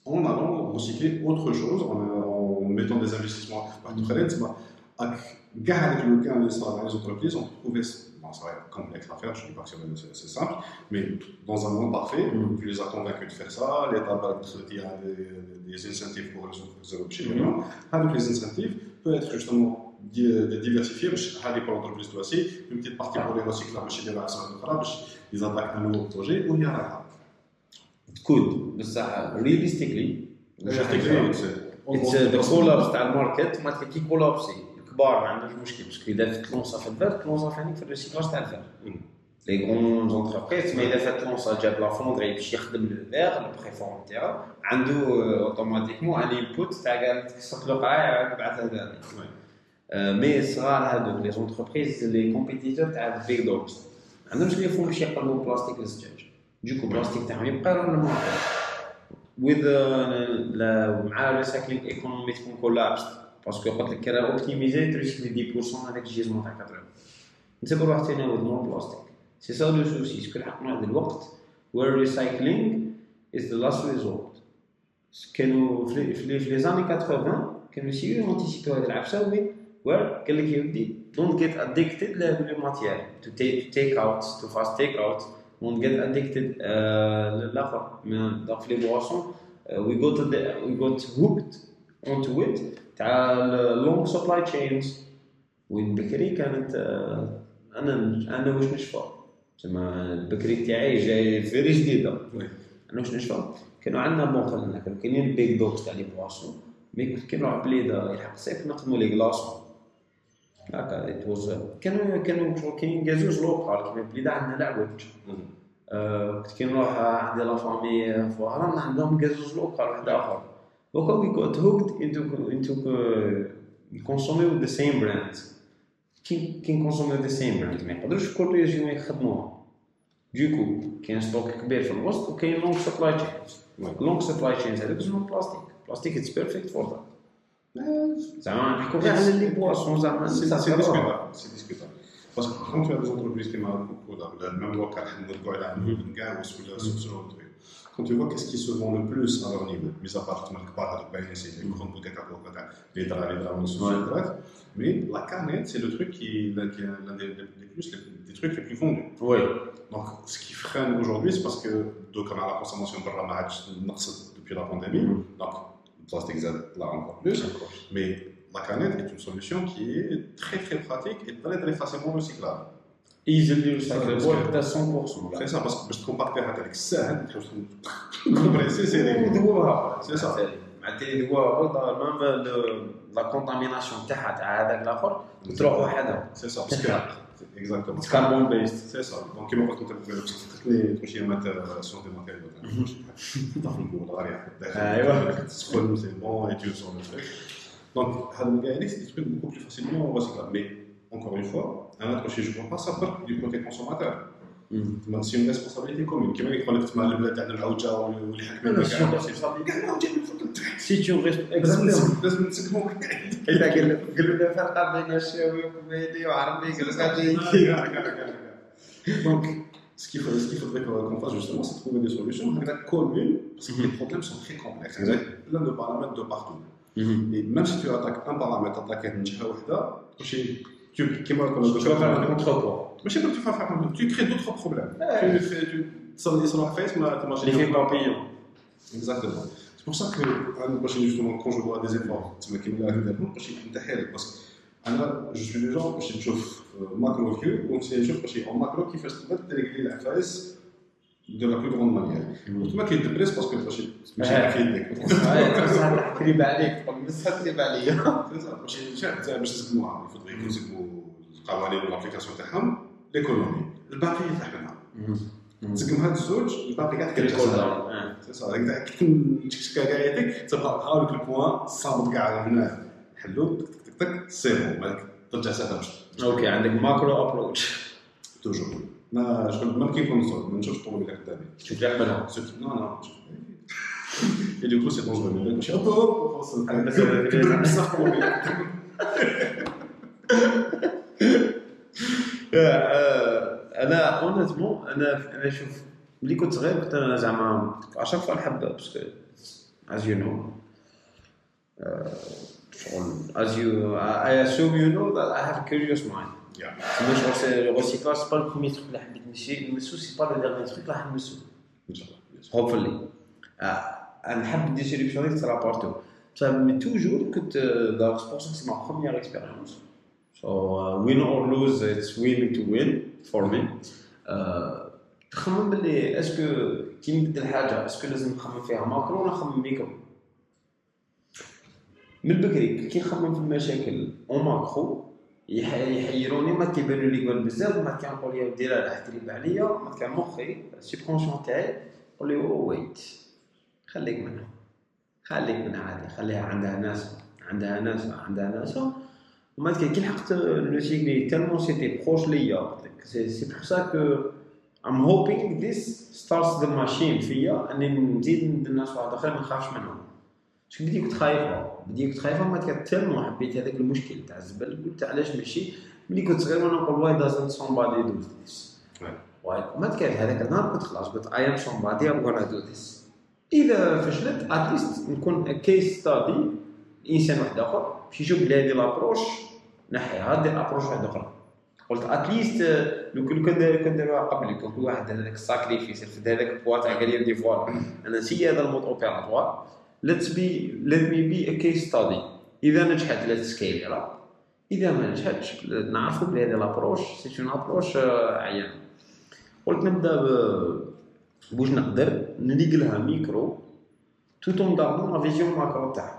Speaker 1: en allant recycler autre chose, en, en mettant des investissements. L'heure, avec gars avec lequel les salariés des entreprises ont trouvé, bon, ça va être complexe à faire, je ne dis pas que c'est- c'est c'est simple, mais dans un monde parfait,
Speaker 2: Mhm.
Speaker 1: tu les as convaincus de faire ça, l'État va te dire des, des incentives pour les entreprises européennes.
Speaker 2: Mhm.
Speaker 1: Avec les incentives, peut être justement di- de diversifier, باش هذه pour l'entreprise toi aussi, une petite partie pour les recyclages, باش يديروا أحسن من الأخرى، باش ils attaquent un nouveau projet, وهي رايحة.
Speaker 2: كود بصح رياليستيكلي
Speaker 1: Effectivement,
Speaker 2: اتس ذا كولابس تاع الماركت ما كي كولابسي الكبار ما عندهمش مشكل باسكو اذا تلونسا في الفير تلونسا ثاني في الريسيكلاج تاع الفير لي غون زونتربريز ما اذا فات لونسا جاب لا فوندري باش يخدم لو فيغ البريفورم تاعو عنده اوتوماتيكمون ان انبوت تاع قال تكسر له قاع بعثها لنا مي الصغار هذوك لي زونتربريز لي كومبيتيتور تاع البيغ دوغز ما عندهمش اللي يفهموا باش يقلبوا بلاستيك للزجاج دوكو البلاستيك تاعهم يبقى نورمال وذ مع الريسايكلينغ ايكونومي تكون كولابس باسكو قلت لك كرا اوبتيميزي تريسكلي 10% هذاك الجيزمون تاع 80 انت بروح تناول مور بلاستيك سي سا لو سوسي سكو الحق واحد الوقت where recycling is the last resort كانوا في في في لي زاني 80 كانوا يسيو انتيسيبيو هذه العفسه وين وير قال لك يا ودي دونت جيت اديكتد لو ماتيير تو تيك اوت تو فاست تيك اوت دونت جيت اديكتد للآخر. من دونك في لي بواسون وي جوت وي جوت هوكد اونتو ات تاع لونج سبلاي تشينز وين بكري كانت آه، أنا أنا واش نشفى؟ زعما البكري تاعي جاي فيري
Speaker 1: جديدة.
Speaker 2: أنا واش نشفى؟ كانوا عندنا بون خلينا كانوا كاينين بيك دوغز تاع لي بواسون مي كي نروح بليدة يلحق الصيف نخدموا لي كلاصون هكا ات واز كانوا كانوا كاين كازوج لوكال كيما بليده عندنا العوج كنت كي نروح عندي لا فامي في وهران عندهم كازوج لوكال واحد اخر دوكا وي جوت هوكد انتو انتو يكونسوميو ذا سيم براند كي كي نكونسوميو ذا سيم براند ما يقدروش الكل يجيو يخدموها دوكو كاين ستوك كبير في الوسط وكاين لونغ سبلاي تشينز. long supply chains هذوك اسمهم بلاستيك بلاستيك it's perfect for that زعما نحكوا غير على لي بواسون زعما
Speaker 1: C'est
Speaker 2: ça,
Speaker 1: c'est
Speaker 2: ça va.
Speaker 1: discutable, c'est discutable. Parce que quand tu as des entreprises qui m'ont ولا même local, نرجعوا على نقاوس ولا سوسو quand tu vois qu'est-ce qui se vend le plus à leur niveau, mis à part تما الكبار هذوك باين سي les grandes boutiques à coca تاع les draps, les draps, les
Speaker 2: Ouais.
Speaker 1: mais la canette c'est le truc qui qui est l'un des, des, des plus les, des trucs les plus vendus.
Speaker 2: Oui.
Speaker 1: Donc ce qui freine aujourd'hui c'est parce que donc on a la consommation برا ما عادش نقصت depuis la pandémie,
Speaker 2: Mhm.
Speaker 1: donc le plastique زاد là encore plus. Mais la canette est une solution qui est très très pratique et très très facilement recyclable.
Speaker 2: ايزلي ريسايكلبل حتى 100%
Speaker 1: C'est ça, parce que باش تكومباكتيها هذاك الساهل تحوس كومبريسي سي دي
Speaker 2: يذوبها
Speaker 1: C'est ça.
Speaker 2: معناتها يذوبها برضه مام لا كونتاميناسيون تاعها تاع هذاك الاخر تروح وحدها
Speaker 1: C'est ça, parce que exactement.
Speaker 2: كاربون بيست
Speaker 1: C'est ça. Donc كيما قلت انت باش تفكرني تمشي مات سون دي ماتيريال طاف الكول غاري
Speaker 2: أيوة.
Speaker 1: تسخن سي بون اي tu sors le truc. Donc هذا كاع c'est des trucs beaucoup plus facilement recyclables. Mais encore une fois, un autre chez je ne vois pas ça part du côté consommateur. تما سي اون ريسبونسابيلتي كومون كيما يقول لك تما البلاد تاعنا العوجه واللي حكمنا كاع اللي.
Speaker 2: سي تو ريست
Speaker 1: لازم نسكمو
Speaker 2: قالوا لنا فرقه بين الشاوي وقبيلي وعربي
Speaker 1: ce qu'il ce qu'il faudrait qu'on fasse justement, c'est trouver des solutions communes, parce que les problèmes sont très complexes. Il y a plein de paramètres de partout. Et même si tu attaques un paramètre, attaques une jihad wahda, tu- tu- كيما كنا
Speaker 2: Tu Mais je
Speaker 1: sais pas tu Tu crées d'autres problèmes. Ouais. Tu fais, tu
Speaker 2: sors tu.
Speaker 1: Exactement. C'est pour ça que, ah, justement, quand je vois des efforts, c'est ma qui me l'a ah, je suis euh, euh, parce que je suis le on qui fait se mettre de la
Speaker 2: plus
Speaker 1: grande manière.
Speaker 2: Tu vois qu'il te presse parce
Speaker 1: que je suis ça, je suis القوانين والابليكاسيون تاعهم ليكونومي. الباقي يطيح منها تسقم هاد الزوج الباقي كاع
Speaker 2: كل
Speaker 1: سي تشكشكا كاع يديك تبقى هاولك البوان صامت كاع هنا. حلو. تك تك تك تك. سي بون. بعد ترجع باش
Speaker 2: أوكي عندك ماكرو ابروتش
Speaker 1: توجور ما شغل ما كي نكون نصور؟ ما نشوفش الطوموبيل قدامي.
Speaker 2: قبلها
Speaker 1: سيرت- نو نو شوف. Et du coup, c'est dangereux. Mais هوب هوب
Speaker 2: بس هو-
Speaker 1: بصح الطوموبيل
Speaker 2: أنا honnêtement أنا أنا شوف ملي كنت صغير كنت أنا زعما à chaque fois نحب parce que as you know شغل as you I assume you know that I have curious mind
Speaker 1: Yeah.
Speaker 2: تما شغل c'est le recyclage c'est pas le premier truc اللي حبيت نمشي نمسو c'est pas le dernier truc اللي نمسو
Speaker 1: ان شاء الله
Speaker 2: hopefully نحب ال distribution تاع لابارتو بصح من toujours كنت دار c'est pour ça ma première expérience So uh, win or lose, it's win to win for me. Uh, تخمم باللي est-ce que كي نبدل حاجة est-ce que لازم نخمم فيها. macro ولا نخمم ميكرو. من بكري كي نخمم في المشاكل en macro يح- يحيروني. ما كيبانوا لي قبل بزاف ما كنقول يا لا لا احترم عليا ما كان مخي ال subconscient تاعي يقول لي oh wait خليك منها. خليك منها عادي. خليها عندها ناس عندها ناس عندها ناس وما كي كي لحقت le cycle tellement c'était proche ليا c'est pour ça que I'm hoping this starts the machine فيا اني نزيد ندير ناس واحد اخرين ما نخافش منهم شكون بديت كنت خايفه بديت كنت خايفه ما كانت tellement حبيت هذاك المشكل تاع الزبل قلت علاش ماشي ملي كنت صغير وأنا نقول why doesn't somebody do this why ما كان هذاك النهار كنت خلاص قلت I am somebody I'm gonna do this اذا فشلت at least نكون case study انسان واحد اخر باش يشوف بلي هذه l'approche نحيها دير approche واحدة أخرى. قلت at least لو كان كان دار- داروها قبل كان كل واحد هذاك ال sacrifice رفد هذاك بوا تاع قال لي voilà أنا نسي هذا ال mode opératoire let's be let me be a case study إذا نجحت لا تسكيلي إذا ما نجحتش نعرفوا بلي هذه l'approche c'est une approche عيان قلت نبدأ بوش نقدر نليق لها ميكرو توت اون لا فيزيون ماكرو تاعها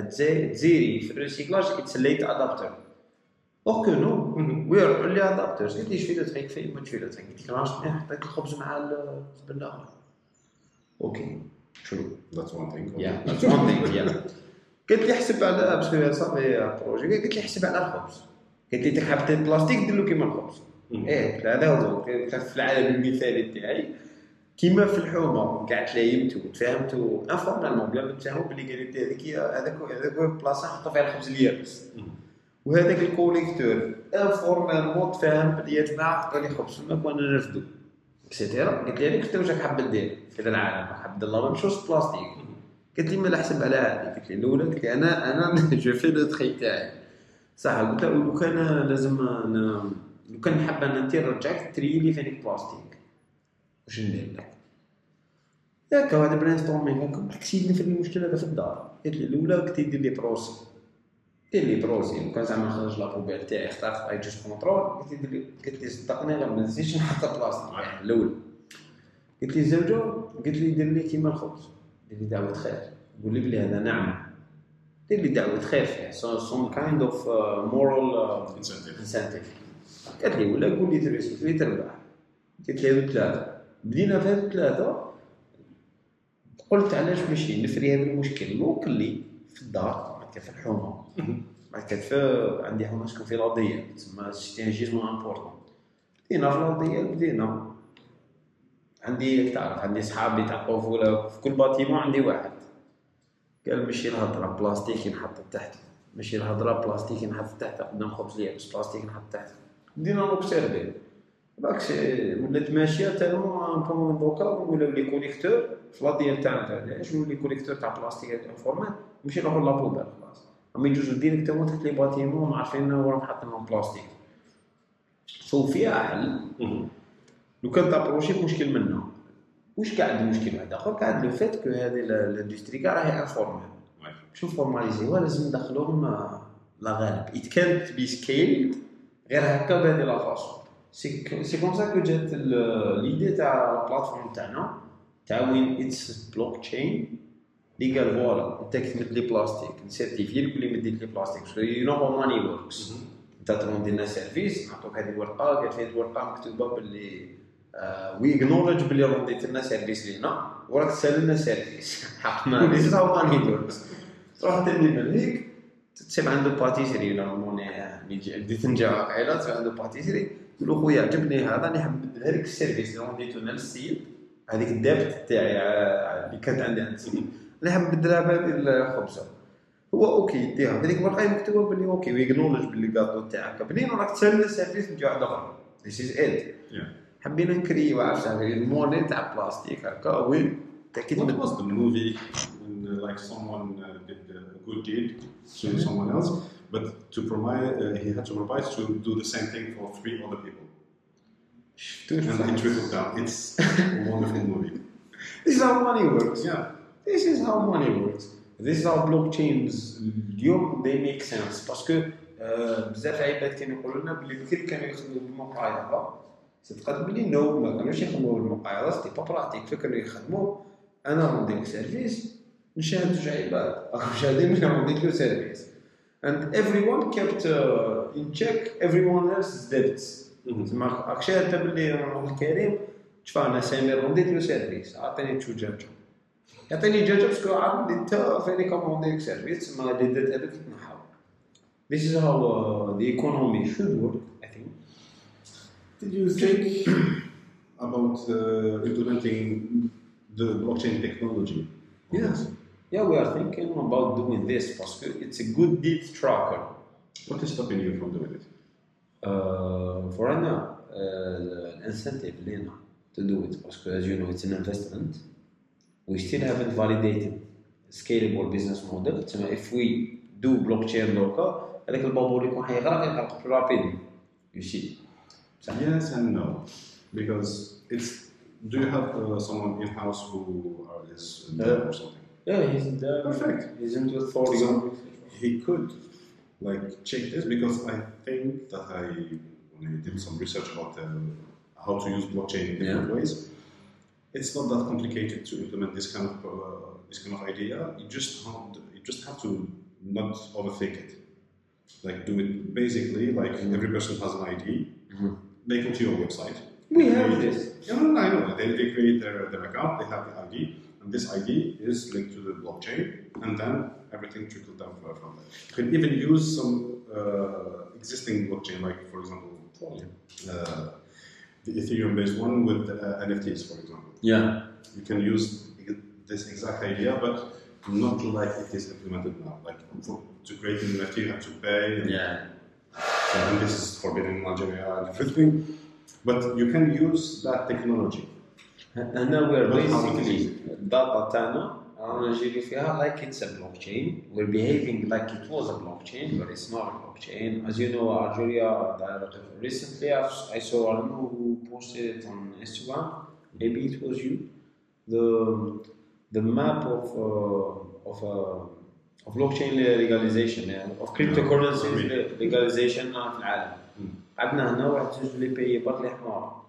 Speaker 2: تزيري في الريسيكلاج اتس ليت ادابتر اور كو نو وي ار اورلي ادابترز قلت لي شفي لو تريك في ما تشفي لو تريك قلت لك راش حطيت الخبز مع الزبل الآخر أوكي شنو
Speaker 1: That's one thing.
Speaker 2: يا ذاتس وان ثينج يا قلت لي حسب على باسكو صافي بروجي قلت لي حسب على الخبز قلت لي تحب البلاستيك دير له كيما الخبز. إيه هذا هو في العالم المثالي تاعي كيما في الحومة. كاع تلايمتو تفاهمتو انفورمالمون بلا ما تفاهموا بلي قال لي هذيك هي هذاك هذاك البلاصه نحطوا فيها الخبز اليابس وهذاك الكوليكتور. انفورمالمون تفاهم بلي يا جماعة حطوا لي خبز في الماك وأنا نرفدو اكسيتيرا قلت لي هذيك انت واش راك حاب دير؟ في هذا العالم حاب دير لا شوز بلاستيك قلت لي ما حسب على هذه. قلت لي الأولى قلت لي أنا أنا جو في لو تخي تاعي صح قلت لو كان لازم أنا لو كان حاب أنا انت نرجعك تري لي فينيك بلاستيك. واش ندير ياك هذا برين ستورمينغ هكا كسيدني في المشكل هذا في الدار. قلت لي الأولى قلت لي دير لي بروسي دير لي بروسي لو كان زعما نخرج la poubelle تاعي اخترت I just control قلت لي لي قلت لي صدقني غير ما نزيدش نحط يعني الأول. قلت لي الزوجه قلت لي دير لي كيما الخبز. دير لي دعوة خير. قول لي بلي هذا نعم دير لي دعوة خير. فيها some kind of moral.
Speaker 1: incentive
Speaker 2: قالت لي ولا قول لي تربح قلت لي تربح. قلت لي ثلاثة. بدينا في هذو ثلاثة قلت علاش ماشي نفري هذا المشكل؟ لوكلي في الدار كان في الحومة. كان في عندي حومة سكن في الأرضية تسمى c'était un gisement important بدينا في الأرضية بدينا. عندي تعرف عندي صحابي تاع الطفوله في كل bâtiment عندي واحد. قال ماشي الهضرة بلاستيك ينحط تحت. ماشي الهضرة بلاستيك ينحط تحت قدام خبز اليابس بلاستيك ينحط تحت. بدينا نوبسيرفي سي- ولات ماشيه تالمون ان بون دوكا ولاو لي كوليكتور في لا ديال تاعنا تاع علاش ولاو لي كوليكتور تاع بلاستيك انفورمال ماشي نروحو لابوبال خلاص اما يجوزو ديريكتومون تحت لي باتيمون عارفين وراهم حاطين لهم بلاستيك سو فيها حل
Speaker 1: Mhm.
Speaker 2: لو كان تابروشي بمشكل منا واش قاعد مشكل واحد اخر قاعد لو فات كو هذه الاندستري كاع راهي انفورمال. شوف فورماليزيوها لازم ندخلوهم آه، لا غالب ات كانت بي سكيلد غير هكا بهذه la façon c'est comme ça que جات l'idée تاع la plateforme تاعنا تاع وين it's blockchain اللي قال voilà انت كي تمد لي بلاستيك نسيرتيفيك بلي مديت لي بلاستيك you know how money works انت تروندي لنا service نعطوك هذه الورقه قال في هذه الورقه مكتوبه باللي we acknowledge باللي رونديت لنا service لينا وراك تسال لنا service حقنا ذيس هاو ماني وركس تروح تدي من هيك تسيب عنده باتيسري نورمالمون بديت نجا عائله تسيب عنده باتيسري تقول له خويا عجبني هذا راني حاب نبدل لك السيرفيس اللي رونديتو لنا للسيد هذيك الدابت تاعي اللي كانت عندي عند السيد أنا حاب نبدلها بهذه الخبزة. هو أوكي يديها هذيك الورقه مكتوبة باللي أوكي ويكنولج باللي كاطو تاعك بنين راك تسال السيرفيس من واحد اخر ذيس از ات. حبينا نكريو عرفت الموني تاع بلاستيك هكا وين تأكيد
Speaker 1: What
Speaker 2: من
Speaker 1: was the movie when uh, like someone uh, did a good deed to someone else, but to provide uh, he had to provide to do the same thing for three other people.
Speaker 2: شفتوش
Speaker 1: and
Speaker 2: بصح؟
Speaker 1: it trickled down. It's a wonderful movie.
Speaker 2: This is how money works.
Speaker 1: Yeah.
Speaker 2: This is how money works. This is how blockchains اليوم they make sense باسكو آه، بزاف عباد كانوا يقولوا لنا بلي بكري كانوا يخدموا بالمقايضه صدقت بلي نو ما كانوش يخدموا بالمقايضه سيتي با براتيك فكانوا يخدموا انا رونديك سيرفيس نشاهد جوج عباد راهم شاهدين من رونديك له سيرفيس and everyone kept uh, in check everyone else's debts تسمى راك شاهد بلي راه الكريم شوف انا سامر رونديت له سيرفيس عطيني تو جاجو يعطيني جاجو باسكو عارف بلي انت فاني كوموندي لك سيرفيس تسمى لي ديت هذوك يتنحاو This is how uh, the economy should work, I think.
Speaker 1: Did you think about uh, implementing the blockchain technology? on
Speaker 2: Yes.
Speaker 1: this?
Speaker 2: Yeah, we are thinking about doing this because it's a good deed tracker.
Speaker 1: What is stopping you from doing it?
Speaker 2: Uh, for right now, uh, the incentive لنا to do it because as you know it's an investment. We still haven't validated scalable business model. تسمى if we do blockchain دوكا هذاك البابور يكون حيغرق يغرق rapidly. You see. صح؟
Speaker 1: Yes and no, because it's. Do you have uh, someone in house who are, is
Speaker 2: Yeah.
Speaker 1: dev or something?
Speaker 2: Yeah, he's in the,
Speaker 1: Perfect.
Speaker 2: He's into authority.
Speaker 1: So he could like check this because I think that I when I did some research about uh, how to use blockchain in different ways. It's not that complicated to implement this kind of uh, this kind of idea. You just have to, you just have to not overthink it. Like do it basically like every person has an ID.
Speaker 2: Mhm.
Speaker 1: They come to your website.
Speaker 2: We have this.
Speaker 1: Yeah, no, no, I know. They, they create their, their account. They have the ID, and this ID is linked to the blockchain, and then everything trickles down from from there. You can even use some uh, existing blockchain, like for example, uh, the Ethereum-based one with uh, NFTs, for example.
Speaker 2: Yeah.
Speaker 1: You can use this exact idea, but not like it is implemented now. Like for, to create an NFT, you have to pay. And,
Speaker 2: Yeah.
Speaker 1: and this is forbidden in Algeria and everything. But you can use that technology.
Speaker 2: And now we're
Speaker 1: But how
Speaker 2: basically
Speaker 1: it
Speaker 2: data تاعنا رانا نجري فيها like it's a blockchain. We're behaving like it was a blockchain, but it's not a blockchain. As you know, Algeria recently I've- I saw I don't know who posted it on Instagram. Maybe it was you. The the map of uh, of uh, of blockchain legalization yeah, of cryptocurrencies legalization في العالم. عندنا هنا واحد زوج اللي باي برك لي حمار.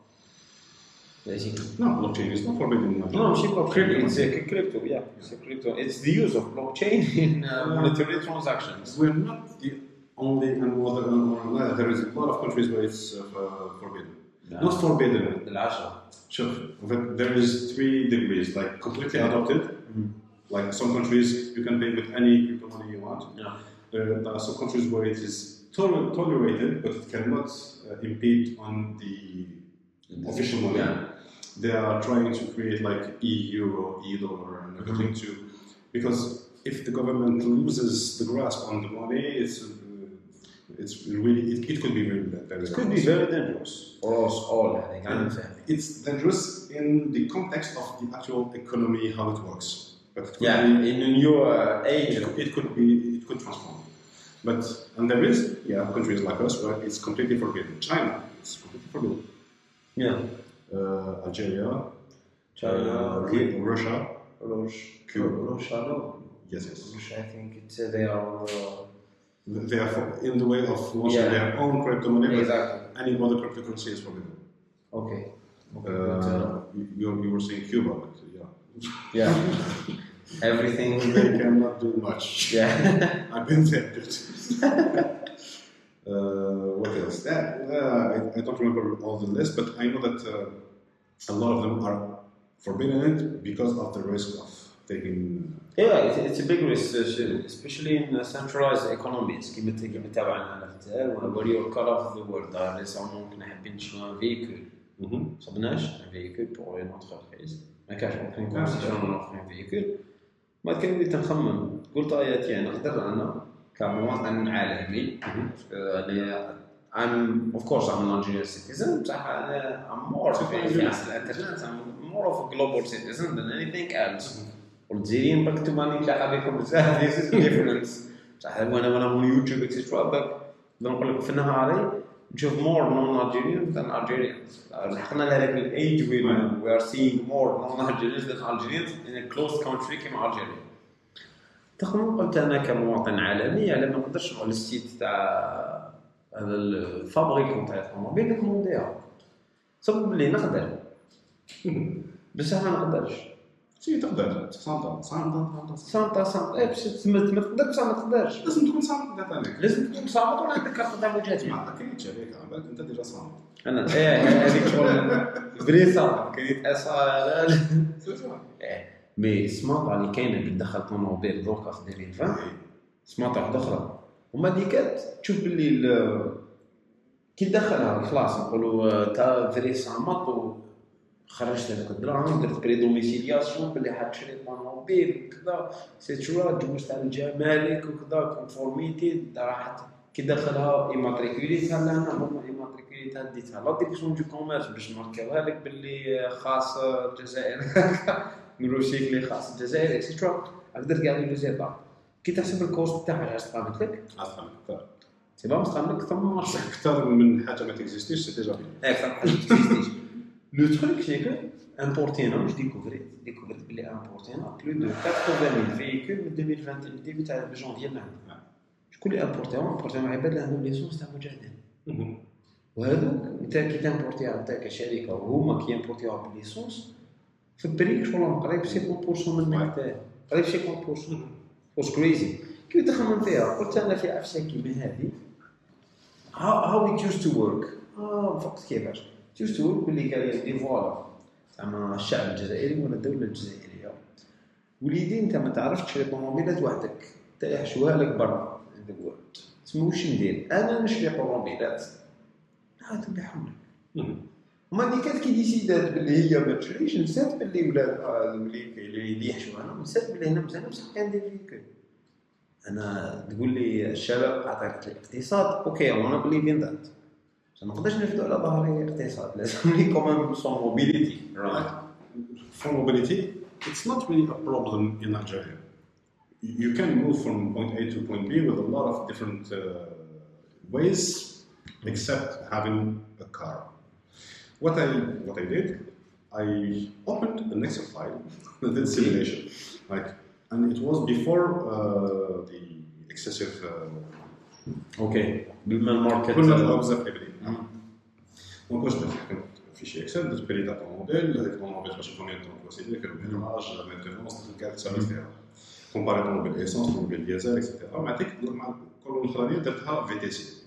Speaker 1: no, blockchain is not forbidden. Not
Speaker 2: no, she got crypto. It's a crypto. Yeah, it's a crypto. It's the use of blockchain in uh, monetary transactions.
Speaker 1: We're not the only and other. Uh, there is a lot of countries where it's uh, forbidden.
Speaker 2: No.
Speaker 1: Not forbidden.
Speaker 2: The Leisure.
Speaker 1: Sure. But there is three degrees, like completely adopted. Mm-hmm. Like some countries, you can pay with any crypto money you want.
Speaker 2: Yeah.
Speaker 1: There are some countries where it is toler- tolerated, but it cannot uh, impede on the official money.
Speaker 2: Yeah.
Speaker 1: They are trying to create like e-euro, e-dollar, and everything
Speaker 2: Mm-hmm.
Speaker 1: to, because if the government loses the grasp on the money, it's uh, it's really it, it could be really very
Speaker 2: It could be
Speaker 1: dangerous.
Speaker 2: very dangerous for us all. I think.
Speaker 1: It's dangerous in the context of the actual economy, how it works. But it
Speaker 2: Yeah,
Speaker 1: be,
Speaker 2: in a new uh, age.
Speaker 1: it, could- it could be it could transform. But and there is yeah countries like us where it's completely forbidden. China, it's completely forbidden.
Speaker 2: Yeah.
Speaker 1: Uh, Algeria,
Speaker 2: China, Ru-
Speaker 1: Russia,
Speaker 2: Russia.
Speaker 1: Cuba.
Speaker 2: Russia, no.
Speaker 1: yes, yes.
Speaker 2: Russia, I think it's uh, they are. Uh,
Speaker 1: They are in the way of launching
Speaker 2: Yeah.
Speaker 1: their own crypto money,
Speaker 2: exactly.
Speaker 1: any other cryptocurrency is forbidden.
Speaker 2: Okay. okay. Uh,
Speaker 1: you, you were saying Cuba, but yeah,
Speaker 2: yeah. Everything.
Speaker 1: they cannot do much.
Speaker 2: yeah.
Speaker 1: I've been there. uh, what else? That, uh, I, I don't remember all the list, but I know that uh, a lot of them are forbidden it because of the risk of taking.
Speaker 2: Yeah, it's, it's a big risk, uh, especially in uh, centralized economies. كيما ت- كيما تابعنا على الجزائر where you're cut off the world. Uh, récemment كنا حابين نشرو véhicule. ما صبناش un véhicule pour une entreprise. ما كانش aucune condition نوفر un véhicule. بعد كان بديت نخمم قلت اياتي نقدر أنا كمواطن عالمي يعني I'm of course I'm an Algerian citizen بصح أنا I'm more في الانترنت I'm more of a global citizen than anything else. والجزائريين برك أنتم ماني نتلاقى بكم بزاف difference بصح وأنا وأنا من يوتيوب اكسترا باك نقول لك في نهاري نشوف مور نون الجيريان ذان الجيريانز لحقنا لهذاك الايج وين وي ار سينغ مور نون الجيريانز ذان الجيريانز ان كلوز كونتري كيما الجيريا تخمم قلت أنا كمواطن عالمي على ما نقدرش نروح للسيت تاع هذا الفابريكون تاع الطوموبيل نكومونديها صب بلي نقدر. بصح ما نقدرش.
Speaker 1: سي تقدر. سانتا. سانتا.
Speaker 2: سانتا سانتا. إيه، باش تما تقدر بصح ما تقدرش
Speaker 1: لازم تكون سانتا ثاني
Speaker 2: لازم تكون صامت ولا عندك كارت تاع مجازي
Speaker 1: ما كاينش هذيك على بالك أنت ديجا سانتا
Speaker 2: أنا إيه هذيك شغل فري صامت اسا إيه. مي سماطا اللي كاينة اللي تدخل طوموبيل دوكا في 2020 سماطا واحدة أخرى هما ديكات تشوف باللي ال- كي تدخلها خلاص نقولوا تا فري صامت وخرجت هذوك الدراهم درت بري دوميسيلياسيون باللي حتشري طوموبيل وكذا سي شوا تجوزت على الجمارك وكذا كونفورميتي راحت. كي دخلها ايماتريكوليتها لا أنا هما ايماتريكوليتها ديتها لا ديفيسيون دو كوميرس باش نماركيوها لك باللي خاص الجزائر. نروسيكلي خاص الجزائر اكسترا أقدر كاع لي كي تحسب الكوست تاعها اش تقابلت لك
Speaker 1: أصلا أكثر
Speaker 2: سي با مستعمل لك ثم
Speaker 1: أكثر من حاجة ما تكزيستيش سي ديجا
Speaker 2: أكثر حاجة تكزيستيش لو تروك سي كو امبورتينا واش ديكوفريت ديكوفريت بلي امبورتينا بلو دو 80000 فيكول من 2020 الديبي تاع جونفي لهنا شكون اللي امبورتيهم امبورتيهم عباد اللي عندهم ليسونس تاع مجاهدين وهذوك انت كي تامبورتيها انت كشركه وهما كي يامبورتيوها بالليسونس في البريك شغل قريب 50% منك قريب 50% واش كريزي كي تخمم فيها قلت أنا في عفسه كيما هذه هاو ات يوز تو ورك آه فقط كيفاش يوز تو ورك باللي قال لي فوالا زعما الشعب الجزائري ولا الدولة الجزائريه وليدي انت ما تعرفش تشري طوموبيلات وحدك يحشوها لك برا world. تسمى واش ندير أنا نشري طوموبيلات لا تبيعهم لك هما اللي كانت كي ديسيدات باللي هي ما تشريش نسات باللي اللي اللي يحشوا أنا نسات باللي هنا مزال بصح كان دير فيك أنا تقول لي الشباب عطاك الاقتصاد أوكي وأنا بليف ان ذات ما نقدرش نفدو على ظهري اقتصاد لازم لي كومان سون موبيليتي
Speaker 1: For mobility, it's not really a problem in Algeria. You can move from point A to point B with a lot of different uh, ways, except having a car. What I what I did, I opened an Excel file and did simulation, like, and it was before uh, the excessive. Uh,
Speaker 2: أوكي بالمال ماركت
Speaker 1: كنا نوظف ابري دونك واش درت كنت في شي اكسل درت بري تاع طوموبيل هذيك الطوموبيل باش كومبيان دونك وسيله كان ميراج مينتونونس كانت سيرفيس فيها كومباري طوموبيل ايسونس طوموبيل ديزل اكسيتيرا مع ديك مع الكولون الاخرانيه درتها في تي سي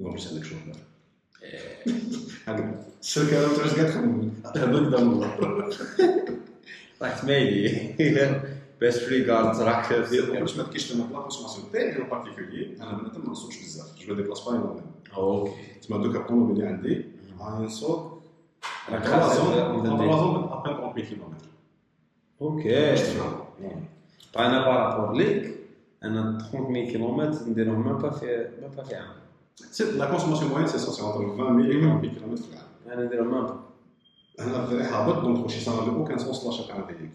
Speaker 1: يقوم باش عندك شغل هذا الشركة ما تعرفش كاع تخدم هذاك دار
Speaker 2: راك تميلي بيست ريغاردز راك
Speaker 1: باش ما تكيش لما لا كونسوماسيون تاعي ان بارتيكولي أنا بنادم ما نصومش بزاف جو ديبلاس با اينورمون
Speaker 2: أوكي
Speaker 1: تسمى دوكا الطوموبيل اللي عندي غنسوق
Speaker 2: راك.
Speaker 1: تروا زون ابان 30 كيلومتر
Speaker 2: أوكي طيب أنا بارابور ليك أنا 300 كيلومتر نديرهم ميم با في ميم با في عام
Speaker 1: لا كونسوماسيون موين سي سونسي انتر 20 ميل و 40 كيلومتر في العام
Speaker 2: انا نديرهم ميم با
Speaker 1: انا الدري هابط دونك واش يصير لو كان سون سلاش تاع فيهيكول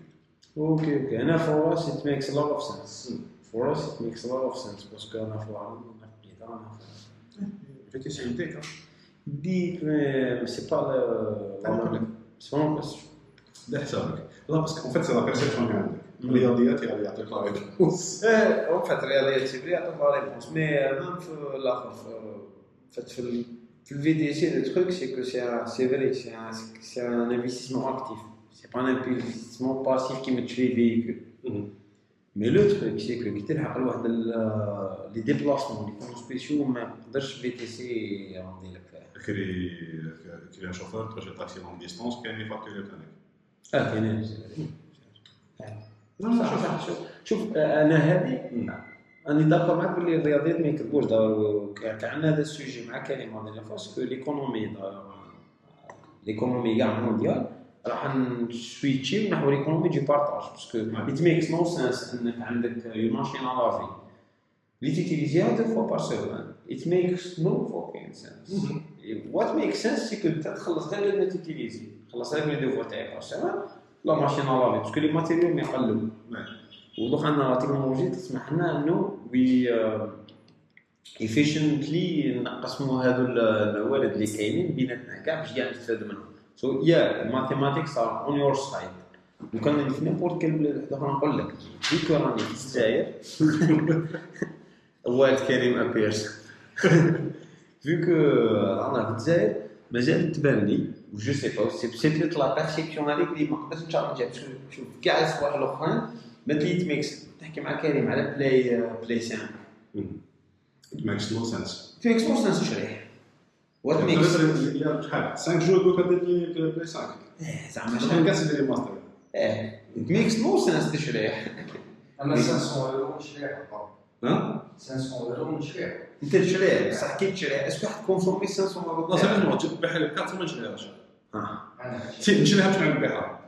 Speaker 2: اوكي اوكي انا فور اس ات ميكس ا لوت اوف سنس فور اس ات ميكس ا لوت اوف سنس باسكو انا في العالم انا في بليده انا في
Speaker 1: في تي سي يديك
Speaker 2: ديك سي با سي با بس
Speaker 1: ده حسابك لا باسكو اون فيت سي لا بيرسيبسيون اللي عندك الرياضيات هي اللي يعطيك لا ريبونس
Speaker 2: ايه اون فات رياضيات سيفري يعطيك لا ريبونس مي ميم في الاخر فات في ال- في الفي دي سي لو تروك سي كو سي سي فري سي سي ان انفستيسمون اكتيف سي با ان انفستيسمون باسيف كيما تشري فيكول مي لو تروك سي كو كي تلحق لواحد ال- لي ديبلاسمون اللي يكونوا سبيسيو ما يقدرش في تي سي يمضي لك فيها
Speaker 1: كري كري ان شوفور تروح طاكسي لونغ ديستونس كاين لي فاكتوري تاعك
Speaker 2: اه كاين
Speaker 1: لا
Speaker 2: صح صح شوف شوف انا هذه راني d'accord معاك باللي الرياضيات ما يكذبوش كان هذا ال sujet مع كريم هذا parce que l'économie دار- l'économie كاع mondiale راح ن switchي نحو l'économie de partage parce que it makes no sense انك عندك une machine à laver اللي تيتيليزيها deux fois par semaine it makes no fucking sense what makes sense c'est que انت تخلص غير اللي تيتيليزي خلص غير les deux fois تاعك par semaine لا machine à laver parce que les matériaux ما يقلوا
Speaker 1: نعم.
Speaker 2: ودوك عندنا تكنولوجي تسمح إنه we efficiently نقسموا هذو الموارد اللي كاينين بيناتنا كاع باش كاع نستفاد منهم. So yeah ال mathematics are on your side وكان في n'importe كل بلاد أخرى نقول لك فيك راني في الجزائر والد كريم أبيرس. فيك رانا في الجزائر مازال تبان لي وجو سي با سي بيتيت لا بيرسيبسيون هذيك اللي ما نقدرش نشرح نجيب باسكو شوف كاع الصوالح الأخرين. ما تلي ميكس تحكي مع كريم على بلاي بلاي 5
Speaker 1: It makes no sense.
Speaker 2: في اكسبورس تشريح وات ميكس
Speaker 1: Il y a شحال 5 جور دوكا بلاي 5
Speaker 2: زعما
Speaker 1: كان
Speaker 2: شحال
Speaker 1: كاس ديري ماستر.
Speaker 2: آه ميكس نو سنس تشريح.
Speaker 3: أما 500 يورو نشريها
Speaker 1: ها؟
Speaker 3: 500 يورو نشريها
Speaker 2: أنت تشريح بصح كي تشريح اسكو حد كونسومي 500 يورو
Speaker 1: لا سيريزمون تجيب بحال الكارت ما نشريهاش آه نشريها باش نعمل بها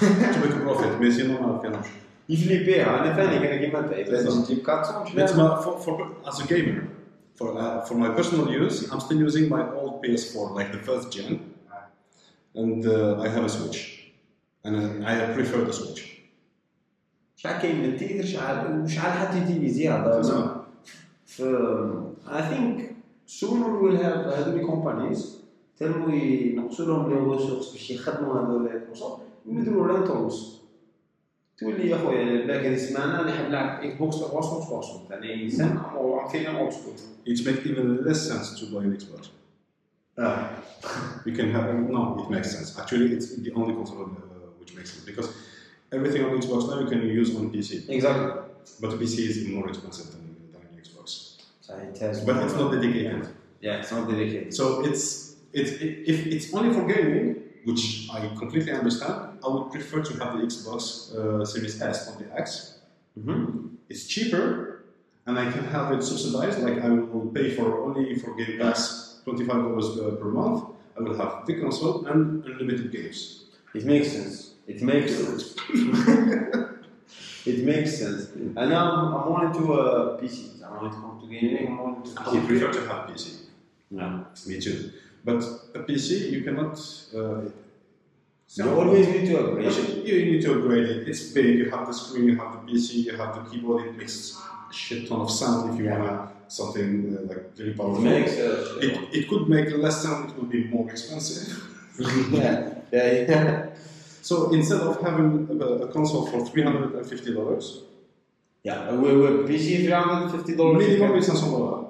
Speaker 1: تبقى بروفيت مي سينو ما كانوش
Speaker 2: يفليبيها انا فاني كان كيما انت اذا تجيب 400
Speaker 1: But
Speaker 2: تشريها
Speaker 1: my, for, for, as a gamer, for, uh, for my personal use, I'm still using my old PS4, like the first gen, and uh, I have a Switch, and uh, I prefer the Switch.
Speaker 2: شحال كاين من تيتر شحال وشحال حد يتيليزيها ف I think sooner we'll have هذو لي كومبانيز تنمو ينقصوا لهم لي ريسورس باش يخدموا هذو لي كونسول ويديروا رينتروس تولي يا خويا باقي هذه السمانه نحب نلعب اكس بوكس 360 ثاني سنه وعطينا اولد سكول
Speaker 1: It makes even less sense to buy an Xbox.
Speaker 2: اه
Speaker 1: You can have no, it makes sense. Actually, it's the only console uh, which makes sense because everything on Xbox now you can use on PC,
Speaker 2: اكزاكتلي
Speaker 1: but PC is more expensive than, than an Xbox.
Speaker 2: صحيح
Speaker 1: But it's not dedicated.
Speaker 2: Yeah, it's not dedicated.
Speaker 1: So it's it's if it's only for gaming, which I completely understand, I would prefer to have the Xbox uh, Series S on the X.
Speaker 2: Mm-hmm.
Speaker 1: It's cheaper, and I can have it subsidized. Like I will pay for only for Game Pass twenty five dollars uh, per month. I will have the console and unlimited games.
Speaker 2: It makes sense. It makes sense. it makes sense. And now I'm, I'm more into uh, PC. I'm to come to gaming. I'm into
Speaker 1: I prefer to have PC.
Speaker 2: No.
Speaker 1: Me too. But a PC, you cannot. Uh,
Speaker 2: you always need to upgrade it.
Speaker 1: You need to upgrade it. It's big. You have the screen. You have the PC. You have the keyboard. It makes a shit ton of sound if you
Speaker 2: yeah.
Speaker 1: wanna something uh, like
Speaker 2: very
Speaker 1: powerful.
Speaker 2: It, makes,
Speaker 1: it, it could make less sound. It would be more expensive.
Speaker 2: yeah. yeah. Yeah.
Speaker 1: So instead of having a, a console for three hundred and fifty dollars.
Speaker 2: Yeah, we were PC three hundred
Speaker 1: and fifty dollars. Minimum is dollars.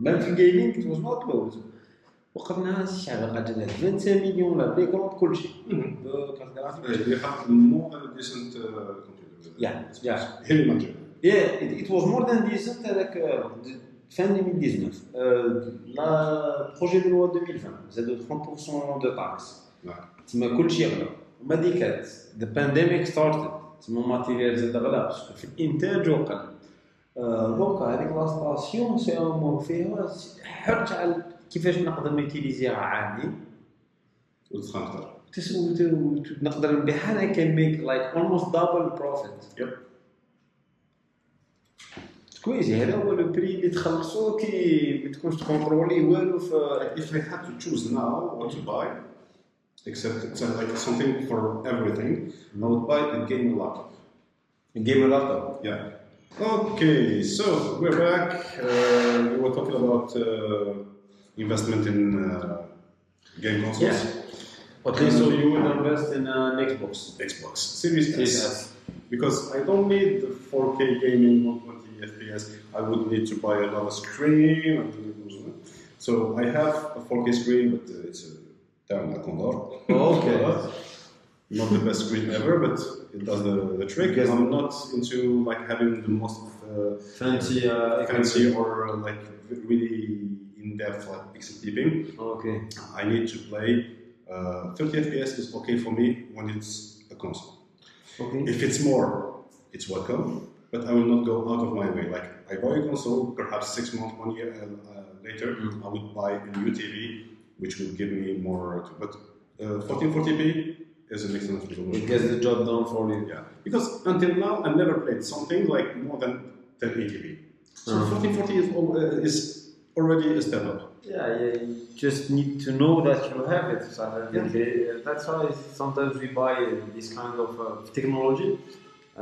Speaker 2: ميم في الجيمنج ات واز نوت لو وقفنا شحال بقى جات 25 مليون لا بلي كروب كلشي كارت جرافيك
Speaker 1: a decent uh, computer.
Speaker 2: Yeah, yeah.
Speaker 1: Heavy material.
Speaker 2: Yeah, it, it was more than decent هذاك fin 2019 آه، لا بروجي دو لوا 2020 زادوا 30% دو تاكس. تما كلشي غلا وما ديكات ذا بانديميك ستارتد تما الماتيريال زاد غلا باسكو في الانتاج وقل دونك هذيك لا ستاسيون سي امور فيها حرج على كيفاش نقدر نيتيليزيها عادي. تسوي نقدر نبيعها أنا كان ميك لايك اولموست دبل بروفيت. كويس هذا هو لو بري اللي تخلصوه كي ما تكونش تكونترولي والو في
Speaker 1: If I had to choose now what to buy, except except like something for everything, I would buy a gaming laptop. Yeah. Okay, so we're back. Uh, we were talking about uh, investment in uh, game consoles.
Speaker 2: Yeah. But then so you would invest in an Xbox
Speaker 1: Xbox Series S. Because I don't need the 4K gaming 120 FPS. I would need to buy another screen. So I have a 4K screen, but uh, it's a damn Condor.
Speaker 2: Okay.
Speaker 1: not the best screen ever, but it does the, the trick.
Speaker 2: Because-
Speaker 1: I'm not into like having the most uh,
Speaker 2: Fancy. Uh,
Speaker 1: fancy or uh, like really in-depth like pixel peeping.
Speaker 2: Okay.
Speaker 1: I need to play. Uh, 30 FPS is okay for me when it's a console.
Speaker 2: Okay.
Speaker 1: If it's more, it's welcome, but I will not go out of my way. Like I buy a console, perhaps six months, one year uh, uh, later,
Speaker 2: Mm.
Speaker 1: I would buy a new TV, which will give me more. But uh, 1440p is an excellent resolution.
Speaker 2: It gets the job done for you.
Speaker 1: Yeah, because until now I never played something like more than 1080p. So
Speaker 2: Uh-huh.
Speaker 1: 1440 is, al- uh, is already a step up.
Speaker 2: Yeah, yeah, you just need to know that you have it. So I think, uh, that's why sometimes we buy uh, this kind of uh, technology.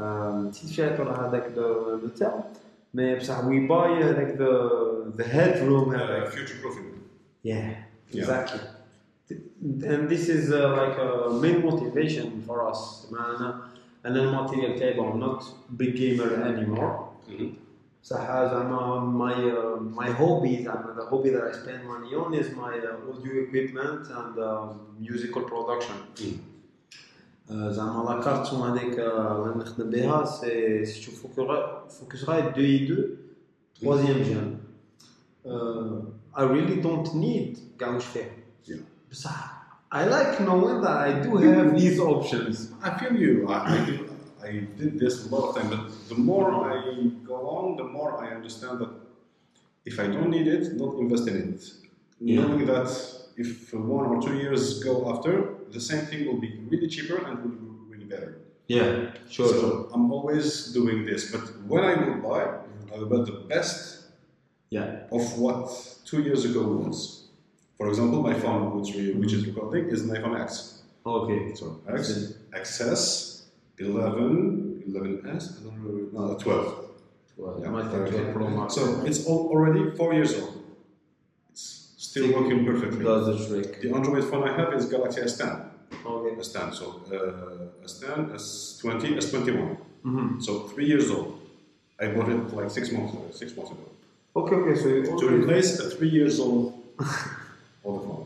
Speaker 2: Um, نسيت فيها ترى هذاك لو تاع مي بصح we buy uh, like the the headroom
Speaker 1: Uh,
Speaker 2: هذاك.
Speaker 1: future proofing.
Speaker 2: Yeah,
Speaker 1: Yeah.
Speaker 2: exactly. And this is uh, like a main motivation for us. معنا أنا الماتيريال تاعي I'm not big gamer anymore. صح زعما my uh, my hobby زعما the hobby that I spend money on is my uh, audio equipment and uh, musical production.
Speaker 1: Mm.
Speaker 2: Uh, زعما لا كارتون هذيك uh, اللي نخدم بها سي سي تشوف فوكس رايت 2 اي 2 troisième جين. Uh, I really don't need كاع واش فيه. I like knowing that I do have these options.
Speaker 1: I feel you. I, I, do, I did this a lot of times, but the more I go on, the more I understand that if I don't need it, not invest in it.
Speaker 2: Yeah.
Speaker 1: Knowing that if one or two years go after, the same thing will be really cheaper and will be really better.
Speaker 2: Yeah, sure.
Speaker 1: So sure. I'm always doing this, but when I will buy, I will buy the best
Speaker 2: yeah.
Speaker 1: of what two years ago was. For example, my phone, which, we, which is recording, is an iPhone X.
Speaker 2: Okay.
Speaker 1: So X, XS, 11, 11S, I don't know, no, 12.
Speaker 2: Well,
Speaker 1: Yeah,
Speaker 2: might have 12 Pro Max.
Speaker 1: So it's all, already four years old. It's still working perfectly.
Speaker 2: does the trick.
Speaker 1: The Android phone I have is Galaxy S10.
Speaker 2: Okay.
Speaker 1: S10, so uh, S10, S20, S21.
Speaker 2: Mhm.
Speaker 1: So three years old. I bought it like six months ago. Six months ago.
Speaker 2: Okay, okay. So you
Speaker 1: To replace a three years old old phone.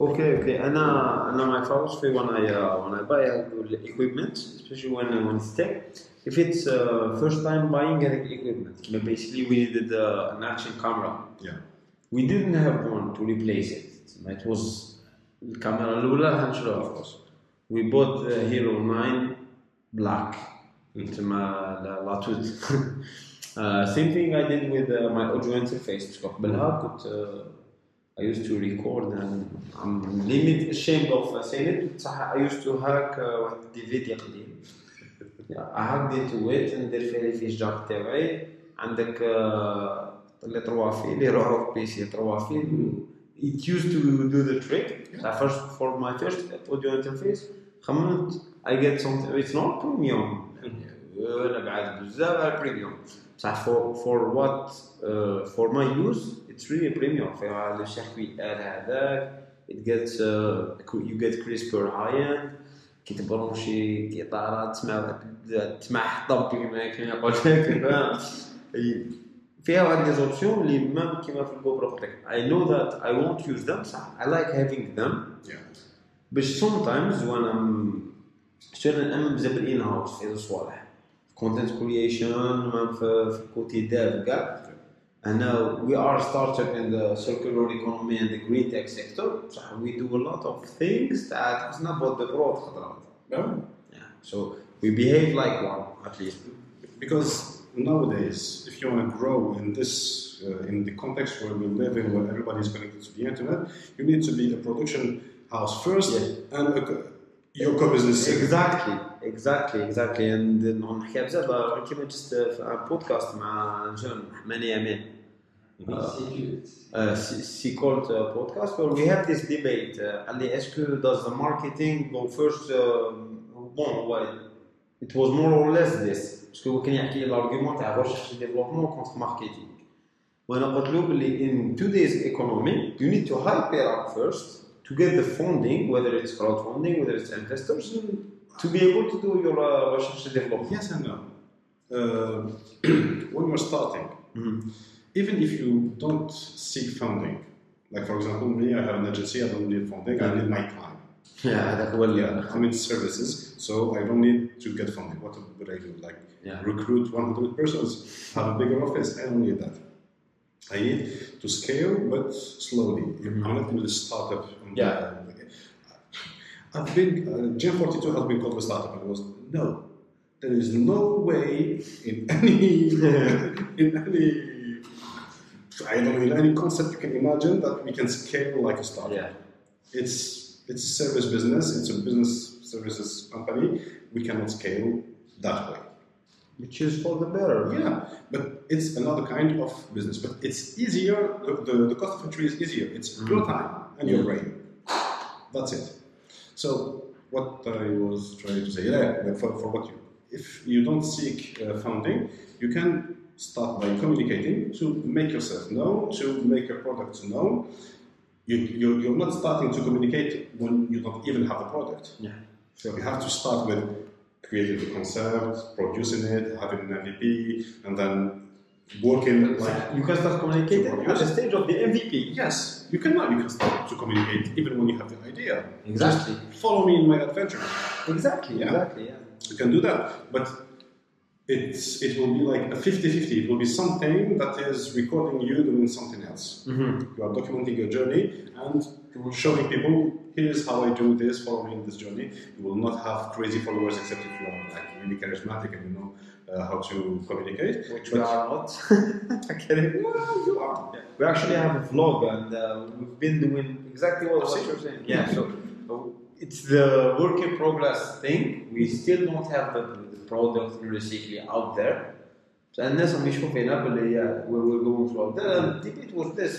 Speaker 2: Okay, okay. أنا أنا my philosophy when I uh, when I buy uh, equipment, especially when when it's tech, if it's uh, first time buying an equipment, but basically we needed uh, an action camera.
Speaker 1: Yeah.
Speaker 2: We didn't have one to replace it. It was الكاميرا الأولى هنشروها of course. We bought the Hero 9 black. تما لا لا توت. Uh, same thing I did with uh, my audio interface باسكو قبلها كنت uh, I used to record and I'm limit ashamed of saying it بصح I used to hack uh, واحد دي فيديو قديم yeah, I hacked into it ندير فيه في الجاك تاعي عندك uh, لي تروا فيل يروحوا في بيسي تروا فيل it used to do the trick so first for my first audio interface خممت I get something it's not premium انا بعد بزاف على premium بصح for for what uh, for my use it's really premium فيها لو سيركوي ال هذاك it gets uh, you get crisper high end كي تبرونشي كيطارة تسمع تسمع حطب كيما كيما يقول لك؟ فيها واحد les options اللي même كيما في ال GoPro قلت لك I know that I won't use them صح I like having them. باش sometimes وأنا شغل نأمن بزاف بال in-house في الصوالح content creation في في ال côté داف كاع أنا we are started in the circular economy and the green tech sector صح we do a lot of things تاع تحسنا بود برود خطرات
Speaker 1: Yeah.
Speaker 2: yeah. so we behave like one at least
Speaker 1: Because nowadays, if you want to grow in this, uh, in the context where we live in, where everybody is connected to the internet, you need to be a production house first
Speaker 2: Yeah.
Speaker 1: and a, co- your co-business. second.
Speaker 2: exactly exactly exactly and نحكي بزاف كيما جست في بودكاست مع جون حماني امين uh, Seacult uh, podcast where we have this debate uh, قال لي est-ce que does the marketing go first uh, bon هو it was more or less this parce que هو كان يحكي لي l'argument تاع recherche et développement contre marketing وانا قلت له بلي in today's economy you need to hype it up first to get the funding whether it's crowdfunding whether it's investors to be able to do your uh, research and development.
Speaker 1: Yes and no. Uh, when you're starting,
Speaker 2: Mhm.
Speaker 1: even if you don't seek funding, like for example, me, I have an agency, I don't need funding, I need my time.
Speaker 2: Yeah, that will.
Speaker 1: Yeah, I mean services, so I don't need to get funding. What would I do? Like
Speaker 2: yeah.
Speaker 1: recruit 100 persons, have a bigger office? I don't need that. I need to scale, but slowly.
Speaker 2: Mm-hmm.
Speaker 1: I'm not going to start up.
Speaker 2: Yeah.
Speaker 1: I've been, uh, Gen 42 has been called a startup. I was, no, there is no way in any, in any I don't know, any concept you can imagine that we can scale like a startup
Speaker 2: Yeah.
Speaker 1: it's it's a service business. It's a business services company. We cannot scale that way.
Speaker 2: Which is for the better.
Speaker 1: Yeah, but it's another kind of business. But it's easier. The, the, the cost of entry is easier. It's your time and your brain. That's it. So what I was trying to say, yeah, for, for what you, if you don't seek uh, funding, you can start by communicating to make yourself known, to make your product known. You, you, you're not starting to communicate when you don't even have a product.
Speaker 2: Yeah.
Speaker 1: So you have to start with creating the concept, producing it, having an MVP, and then working like
Speaker 2: You can start communicating at the stage of the MVP.
Speaker 1: yes, you can you can start to communicate even when you have the idea.
Speaker 2: Exactly.
Speaker 1: Just follow me in my adventure.
Speaker 2: Exactly.
Speaker 1: Yeah.
Speaker 2: Exactly. Yeah.
Speaker 1: You can do that, but it's it will be like a 50-50. It will be something that is recording you doing something else.
Speaker 2: Mm-hmm.
Speaker 1: You are documenting your journey and showing people here's how I do this, following this journey. You will not have crazy followers except if you are like really charismatic and you know uh, how to communicate.
Speaker 2: Which we are not. okay.
Speaker 1: Well, you are.
Speaker 2: We actually have a vlog and uh, we've been doing exactly what, what you're saying. Yeah, so so it's the work in progress thing. We still don't have the, the product realistically out there. فالناس هم يشوفوا باللي yeah, we will go through out there. And the debate was this: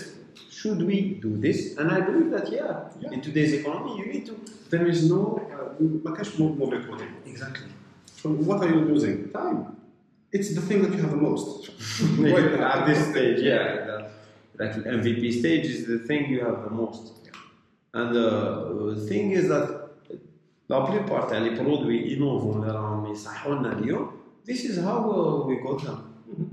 Speaker 2: Should we do this? And I believe that yeah,
Speaker 1: Yeah.
Speaker 2: in today's economy, you need to.
Speaker 1: There is no uh, ما كانش مو مو recording.
Speaker 2: Exactly.
Speaker 1: So what are you losing? Time. It's the thing that you have the most. Right now.
Speaker 2: At this stage, yeah, that, like MVP stage is the thing you have the most. And uh, the thing is that la plupart تاع les produits innovants اللي راهم يصحوا لنا اليوم is how uh, we got them.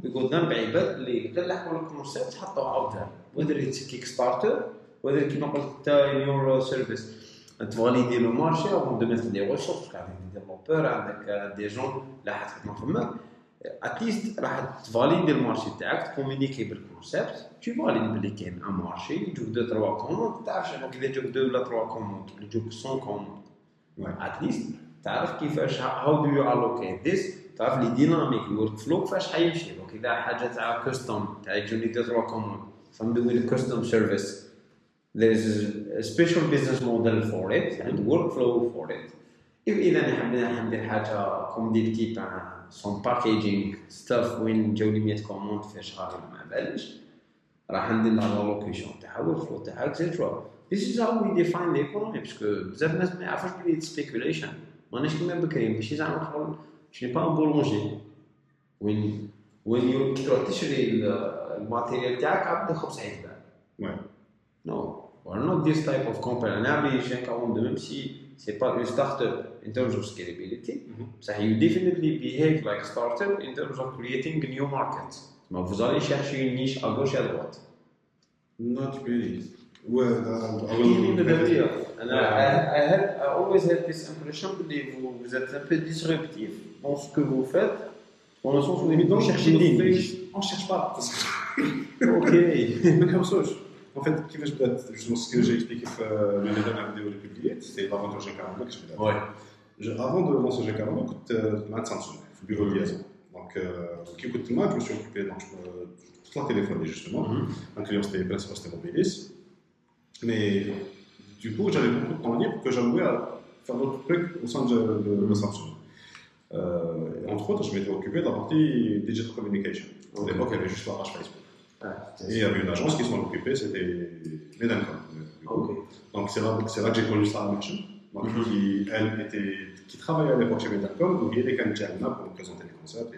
Speaker 2: We got them بعباد اللي غير لحقوا ال concept حطوا there whether it's Kickstarter whether كيما قلت انت in your service. ت valider le marché avant de mettre des ressources عندك des développeurs عندك des gens اللي حتخدموا فماك at least راح ت valider ال marché تاعك ت communiquer بال concept tu valides بلي كاين un marché يجوك deux trois commandes تعرف شنو اذا يجوك deux ولا trois commandes يجوك 100 commandes
Speaker 1: Ouais.
Speaker 2: at least تعرف كيفاش how do you allocate this تعرف les dynamiques ال workflow كيفاش حيمشي donc إذا حاجة تاع custom تاع يجوني deux trois commandes فا I'm doing custom service there's a special business model for it and workflow for it. إذا حبينا ندير حاجة كوم دي تيب سون باكيجينغ ستاف وين جاوني 100 كوموند في شهر ما بالش راح ندير لها لوكيشن تاعها والفلو تاعها اكسيترا This is how we define the economy باسكو بزاف الناس ما يعرفوش بلي سبيكوليشن ماناش كيما بكري ماشي زعما شغل شني با ان بولونجي وين وين يو- كي تروح تشري ال- الماتيريال تاعك عبد الخبز حيتباع
Speaker 1: Ouais.
Speaker 2: No, we're not this type of company. And every Shenkaon, même si c'est pas une startup in terms of scalability,
Speaker 1: Mhm.
Speaker 2: so you definitely behave like a startup in terms of creating new markets. Mais vous allez chercher une niche à gauche et à droite.
Speaker 1: Not really.
Speaker 2: Ouais, Philippe Debril. Ah I always had this impression que vous, vous êtes un peu disruptif dans ce que vous faites, dans le sens où vous cherchez des.
Speaker 1: On ne cherche pas.
Speaker 2: ok.
Speaker 1: En fait, ce que j'ai expliqué euh, dans la dernière vidéo
Speaker 2: que
Speaker 1: j'ai avant de lancer G40, bureau de liaison. Donc, euh, je me suis occupé, donc je prends téléphone justement. Un client, c'était mais du coup, j'avais beaucoup de temps libre que j'allouais à faire d'autres trucs au sein de, de- de Samsung. Euh, entre autres, je m'étais occupé de la partie digital communication. À
Speaker 2: Ok.
Speaker 1: l'époque, il y avait juste la page Facebook.
Speaker 2: Ah,
Speaker 1: Et il y avait une agence qui s'en occupait, c'était Medancom. Donc c'est là, que j'ai connu Sarah Marchand, donc,
Speaker 2: Mhm.
Speaker 1: qui, elle, était, qui travaillait à l'époque chez Medancom, donc il y avait quand même pour présenter les concepts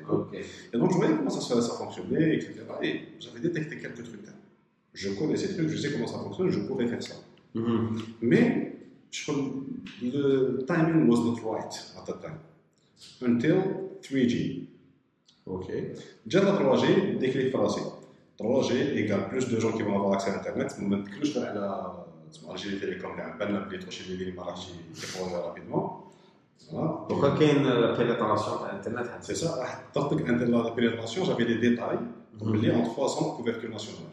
Speaker 1: et donc je voyais comment ça, ça fonctionnait, etc. Et j'avais détecté quelques trucs là je connais ces trucs, je sais comment ça fonctionne, je pourrais faire ça.
Speaker 2: Mm -hmm.
Speaker 1: Mais je, le timing was not right at that time. Until 3G.
Speaker 2: Ok.
Speaker 1: Déjà la 3G, déclic français. 3G égale plus de gens qui vont avoir accès à Internet. Moment que je à la Algérie Télécom, à peine l'appelé, trop chez les marachis, qui pourraient
Speaker 2: rapidement. Voilà. Donc, il y
Speaker 1: a une euh, pénétration Internet, hein. c'est ça. Ah, tant que la pénétration, j'avais des
Speaker 2: détails, on mm -hmm.
Speaker 1: en trois ans de couverture nationale.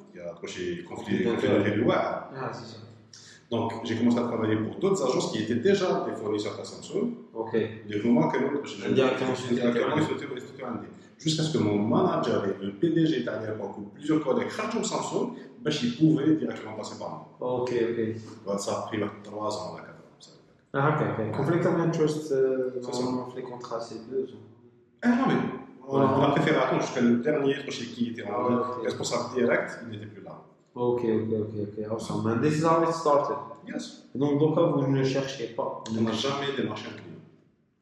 Speaker 1: il y a approché conflit, conflit de loi.
Speaker 2: Ah.
Speaker 1: Donc, j'ai commencé à travailler pour d'autres agences qui étaient déjà des fournisseurs à Samsung.
Speaker 2: Ok.
Speaker 1: Du moment que Indirectement, Jusqu'à ce que mon manager et le PDG italien ont plusieurs codecs Samsung, ben, Samsung, ils pouvaient directement passer par moi.
Speaker 2: Ok, ok.
Speaker 1: Ben, ça a pris 3 ans, là, 4 ans.
Speaker 2: Ah, ok, ok. Conflict
Speaker 1: of interest,
Speaker 2: euh, conflit contrat, c'est deux.
Speaker 1: Ah, non, mais. On l'a préféré attendre jusqu'à le dernier qui était en
Speaker 2: ah
Speaker 1: responsable direct, il n'était plus là.
Speaker 2: Ok, ok, ok, ok. Awesome. And this is how it started.
Speaker 1: Yes.
Speaker 2: Donc, donc là, vous ne cherchez pas.
Speaker 1: On n'a jamais démarché un client.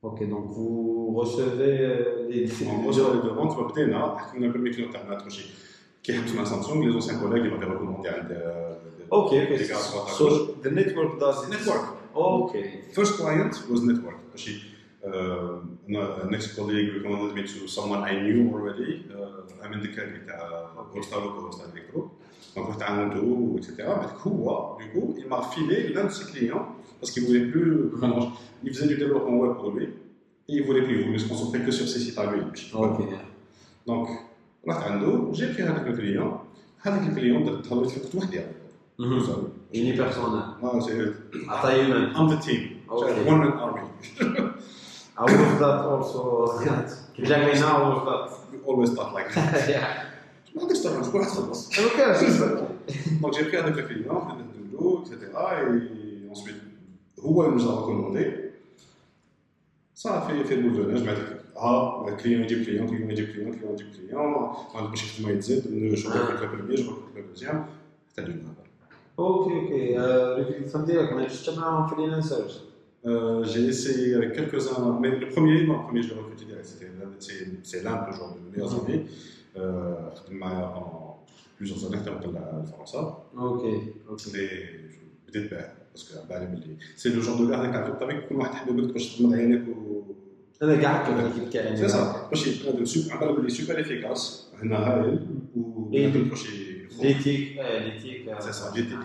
Speaker 2: Ok, donc vous recevez euh, des.
Speaker 1: On reçoit des demandes, tu vois, peut-être là, on a premier client à touché. Qui est sous Samsung, les anciens collègues, ils m'avaient recommandé un des.
Speaker 2: Ok,
Speaker 1: ok.
Speaker 2: So, the network does.
Speaker 1: Network.
Speaker 2: Ok.
Speaker 1: First client was network She, uh, an ex-colleague recommended me to someone I knew already. Uh, I'm in the career بتاع Costa Loco, Costa Electro. Donc, on a un tour, etc. Mais هو, du coup, il m'a filé l'un de ses clients parce qu'il voulait plus. vraiment, il faisait du développement web pour lui et il voulait plus. Il voulait se concentrer que sur ses sites à lui.
Speaker 2: ok
Speaker 1: Donc, رحت عنده, j'ai pris هذاك الكليون. هذاك الكليون درت له في وقت وحدي.
Speaker 2: Mhm. unipersonnel
Speaker 1: Ah, c'est
Speaker 2: عطا human
Speaker 1: I'm the team.
Speaker 2: Okay.
Speaker 1: One man army.
Speaker 2: I was that also جامي now was that
Speaker 1: We always thought like that.
Speaker 2: yeah
Speaker 1: ما عندكش طرح كل واحد خلص.
Speaker 2: okay just
Speaker 1: Donc j'ai pris avec le client, de l'eau, etc. Et ensuite, هو il nous a recommandé. Ça a fait, fait boule de neige. Ah, le client dit client, client dit client, client dit client. On a باش ما يتزاد je recrute le premier, je recrute le deuxième. C'était du mal.
Speaker 2: اوكي اوكي الفيلم ديالك ما جبتش معاهم فريلانسرز
Speaker 1: Euh, j'ai essayé avec quelques-uns, mais le premier, non, le premier je l'ai recruté direct, c'était l'un- c'est c'est l'un toujours de mes meilleurs amis. Euh, خدم معايا pendant plusieurs années حتى وصل لفرنسا.
Speaker 2: اوكي اوكي
Speaker 1: Mais je- بديت باه باسكو بالي بلي سي لو جون دو كار اللي تعرف الطريق كل واحد حبيب لك باش تغمض عينيك و
Speaker 2: انا كاع هكا الكيب تاعي
Speaker 1: سي سا باش يبقى سوبر على بالي سوبر افيكاس هنا هايل و
Speaker 2: إيه.
Speaker 1: باش
Speaker 2: ليتيك اه ليتيك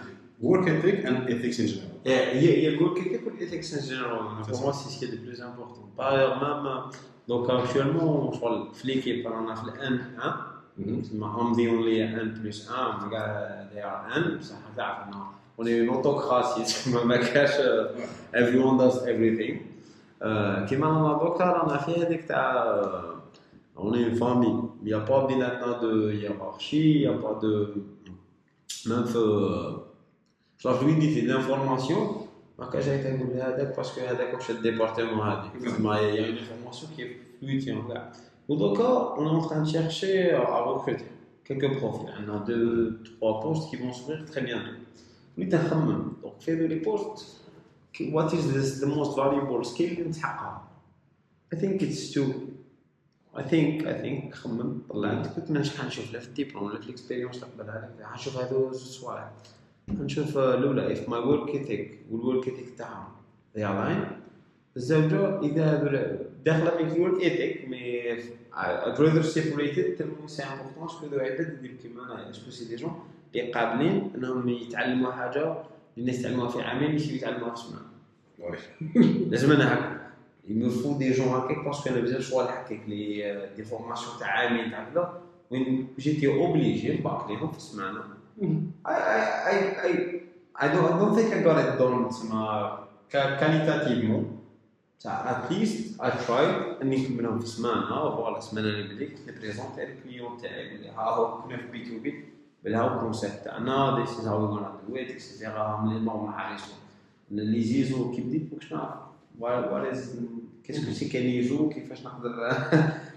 Speaker 1: سي سا جيتي ورك اثيك اند اثيكس ان جنرال
Speaker 2: هي هي الورك اثيك والاثيكس ان جينيرال بور موا سي سكي لو بلوز امبورتون باغ مام دونك اكشوالمون شغل في ليكيب رانا في الان 1 تسمى ام ذا اونلي ان بلس 1 كاع ذي ار ان بصح تعرف انه اون اون اوتوكراسي تسمى ما كاش every one does everything آه، كيما رانا دوكا رانا في هذيك تاع on est une famille il n'y a pas بيناتنا de hiérarchie il n'y a pas de même في je lui dis في l'information ما كاش جاي تقول لي هذاك باسكو هذاك واش الديبارتمون هذيك تسمى il y a une information qui est fluide كاع ودوكا on est en train de chercher à recruter quelques profils on a deux trois postes qui vont s'ouvrir très bientôt وليت نخمم دونك في هذو لي بوست what is this the most valuable skill اللي نسحقها I think it's to I think I think خمم طلعت قلت ما نشحن نشوف لا في الدبلوم ولا في الاكسبيريونس اللي قبلها لك حنشوف هذو زوج صوالح نشوف الاولى if my work ethic والورك ethic تاعهم الزوجة إذا هذو داخلة في الورك ethic مي it tellement c'est important parce que ذو عباد يديروا كيما أنا اسكو سي دي جون اللي قابلين إنهم يتعلموا حاجة الناس يتعلموها في عامين ماشي يتعلموها في
Speaker 1: وي
Speaker 2: لازم أنا هكا. Il me faut des gens هكاك parce que أنا بزاف شغل هكاك les des formations تاع عامين تاع كذا وين جيتي obligé نباقليهم في السمانه I I I I I don't I don't think I got it done تسمى كاليتاتيفمون تاع at least I tried اني نكملهم في سمانه فوالا السمانه اللي بديت نبريزونتي الكليون تاعي بلي ها هو كنا في بي تو بي بلي ها هو الكونسيبت تاعنا this is how we're gonna do it etc هم لي نورم حارسهم لي زيزو كي بديت ماكش نعرف وات از كيسكو سي كان كيفاش نقدر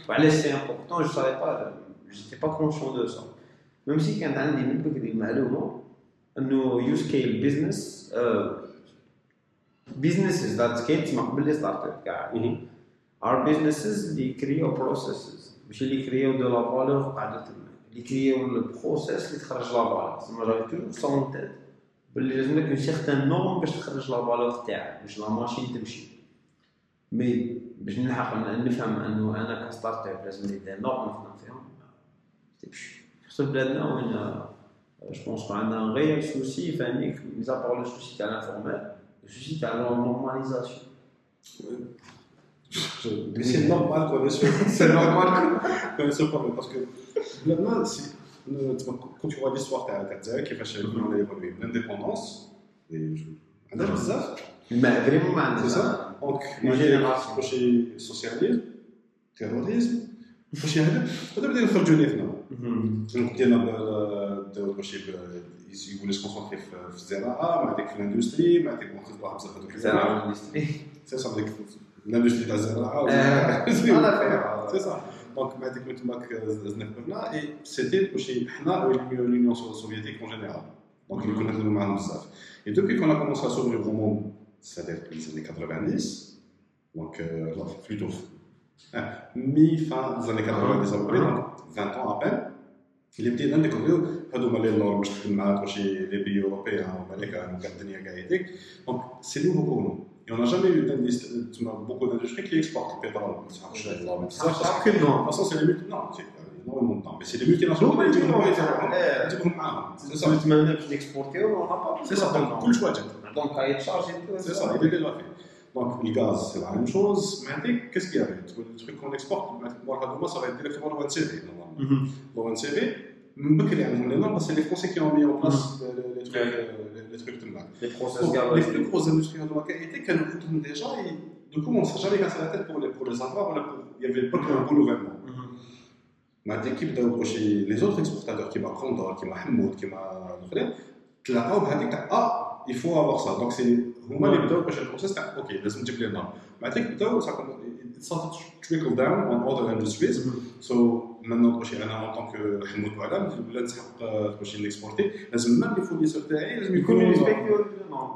Speaker 2: وعلاش سي امبورتون جو سافي با جيتي با كونشون دو سا même si كانت عندي من بكري المعلومه انه you scale business businesses that scale تسمع قبل les startups كاع are businesses اللي ي créer و processes ماشي اللي ي créer و de la valeur قاعدة تما اللي ي créer و ال process اللي تخرج la valeur تسمى جاي toujours سون تيت باللي لازم لك une certaine norme باش تخرج la valeur تاعك باش la machine تمشي mais باش نلحق نفهم انه أنا ك startup لازم لي des normes نخدم فيهم تمشي ce bled-là, on a, euh, je pense qu'on a un réel souci, enfin, mis à part le souci à l'informel, le souci à la normalisation. Oui.
Speaker 1: Mais c'est normal, quoi, bien sûr. c'est normal, quoi, bien sûr, quoi, parce que, maintenant, euh, quand tu vois l'histoire, t'as Terre qui est fâchée avec l'indépendance, et je. Un âge bizarre.
Speaker 2: Mais vraiment,
Speaker 1: c'est ça. Hein. Donc,
Speaker 2: une génération.
Speaker 1: Prochain socialisme, terrorisme, prochain. Pas de dire le ليفنا. ديالنا داو ماشي يقول لك كونسونتري في الزراعه مع ديك في الاندستري مع ديك واحد واحد بزاف هذوك
Speaker 2: زراعه الاندستري
Speaker 1: سي صا ديك الاندستري تاع الزراعه
Speaker 2: انا فاهم
Speaker 1: سي صا دونك مع ديك من تماك زدنا كبرنا اي سيتي ماشي حنا لونيون سوفيتيك اون جينيرال دونك اللي كنا نخدموا معاهم بزاف اي دوبي كون كومونسي ا سوفري فرومون c'est-à-dire les années 90, donc euh, là, plutôt hein, mi-fin des années 90 à peu près, donc 20 ans à peine, اللي بدينا نديكوفريو هادو هما لي نورم باش تخدم مع ماشي لي بيي اوروبيان هما اللي كانوا كان الدنيا كاع هذيك دونك سي نوفو بور نو Et on n'a jamais eu d'indice- تسمى beaucoup d'industries qui exportent le pétrole. ما تسمعش الله من بزاف. De toute façon, c'est les multi... Non, c'est énormément de temps. Mais c'est les multinationales اللي يجيبهم معاهم. يجيبهم معاهم. C'est ça.
Speaker 2: نتمنى باش نكسبورتيو اون با
Speaker 1: C'est ça. Donc, كل شويه جات.
Speaker 2: دونك هاي تشارج
Speaker 1: C'est ça, il est déjà fait. Donc, le gaz, c'est la même chose. Mais qu'est-ce qu'il y avait Le truc qu'on exporte, ça va être directement l'ONCV, normalement. Mm-hmm. L'ONCV, c'est les Français qui ont mis en place les trucs. Les trucs de
Speaker 2: Les
Speaker 1: Les plus gros industriels de la qualité, qu'elles nous déjà, et du coup, on ne s'est jamais cassé la tête pour les, avoir. il n'y avait pas qu'un gouvernement. Mm-hmm. Les autres exportateurs, qui m'a qui m'a Hamoud, qui m'a. Tu l'as pas, ah, il faut avoir ça donc c'est هما اللي بداو باش البروسيس تاع اوكي لازم تجيب لي النار معناتها بداو ça it started to trickle down on other industries so maintenant واش انا en tant que حمود وعلا ولا نسحق باش نكسبورتي لازم même les fournisseurs تاعي لازم
Speaker 2: يكونوا
Speaker 1: يكونوا
Speaker 2: ريسبكتيو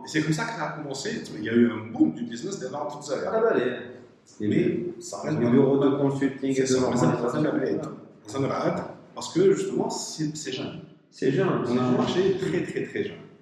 Speaker 1: Et c'est comme ça que ça a commencé. Il y a eu un boom du business des normes toutes
Speaker 2: على
Speaker 1: ça.
Speaker 2: بالي
Speaker 1: Mais ça reste
Speaker 2: لي بيرو دو كونسلتينغ
Speaker 1: C'est ça,
Speaker 2: دو
Speaker 1: mais ça, ça, ça,
Speaker 2: نورماليزاسيون
Speaker 1: ça ne rate parce que justement, c'est c'est jeune.
Speaker 2: سي جون
Speaker 1: On a un marché très très très jeune.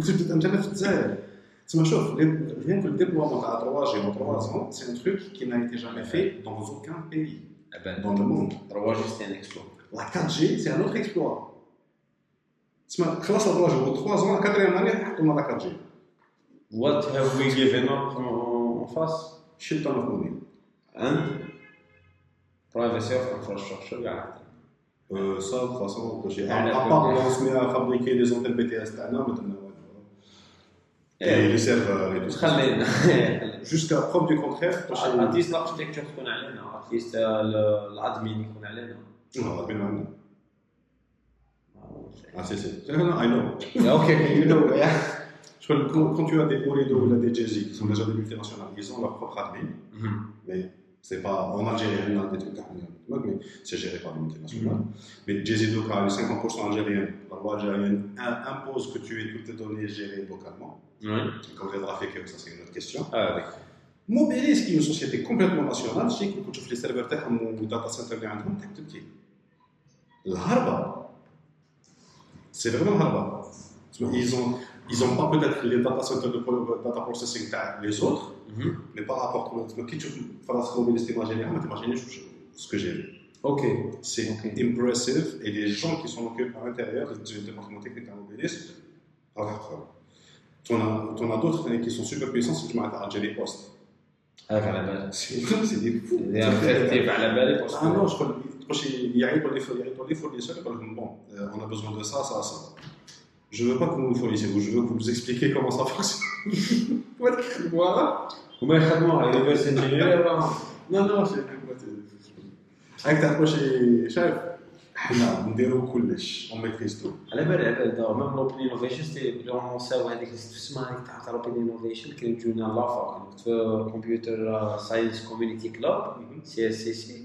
Speaker 2: تشتي
Speaker 1: بدات الانترنت وقت بدات الانترنت في الجزائر تسمى شوف rien que le déploiement de la 3G en 3 ans, c'est un truc qui n'a été jamais fait dans aucun pays dans le monde.
Speaker 2: 3 جي سي ان اكسبلور
Speaker 1: La 4G, c'est un autre exploit. تسمى خلاص ال 3G au 3 ans, la quatrième année, حطوا la 4G.
Speaker 2: What have we given up en face
Speaker 1: Shit ton of money.
Speaker 2: and privacy of infrastructure قاعد
Speaker 1: Euh, ça, de toute façon, j'ai-
Speaker 2: Ah,
Speaker 1: à, à
Speaker 2: d'accord.
Speaker 1: part on se met à fabriquer des antennes BTS تاعنا مثلا et les serveurs et tout ça.
Speaker 2: خلينا
Speaker 1: Jusqu'à preuve du contraire,
Speaker 2: اتليست الاركتيكتشر تكون علينا اتليست الادمين يكون علينا
Speaker 1: non, ben non. Ah, si, si. Non, I know.
Speaker 2: اوكي يو نو
Speaker 1: Je crois que quand, quand tu as des Orido ou des Jay-Z qui sont déjà des multinationales, ils ont leur propre admin, mais C'est pas en Algérie, on a des trucs mais c'est géré par l'unité nationale. Mm-hmm. Mais Jézidou, les 50% algériens, la loi algérienne impose que tu aies toutes tes données gérées localement. Oui. Quand les trafics, ça c'est une autre question. Ah, oui. Une société complètement nationale, je sais que quand tu fais les serveurs TAM ou data center, tu as tout qui. L'Harba, c'est vraiment l'Harba. Ils ont ils ont pas peut-être les data centers de pro- data processing تاع les autres, mais par rapport à qui tu فراس Mobilis t'imagines, mais t'imagines ce que j'ai vu.
Speaker 2: Ok.
Speaker 1: C'est
Speaker 2: Ok.
Speaker 1: impressive et les gens qui sont occupés à l'intérieur du département technique à Mobilis, tu en as, t'en as d'autres qui sont super puissants si tu m'as Algérie Post.
Speaker 2: هاك على بالك
Speaker 1: سي دي فو
Speaker 2: كريتيف على بالك
Speaker 1: Ah non, je crois que يعيطوا لي يعيطوا لي fournisseurs يقول لهم bon, euh, on a besoin de ça, ça, ça. Je veux pas que vous me fournissiez, je veux que vous nous expliquiez comment ça fonctionne. Voilà.
Speaker 2: هما يخدموا ريفرس انجينير
Speaker 1: Non, non, c'est هاك تعرفوا شي شايف حنا نديروا كلش اون ميتريز تو
Speaker 2: على بالي على بالي دابا ميم لوبين انوفيشن سي لونساو هذيك اللي تسمع هذيك تاع لوبين انوفيشن كانوا يجونا لافا كنت في كمبيوتر ساينس كوميونيتي كلاب سي اس سي سي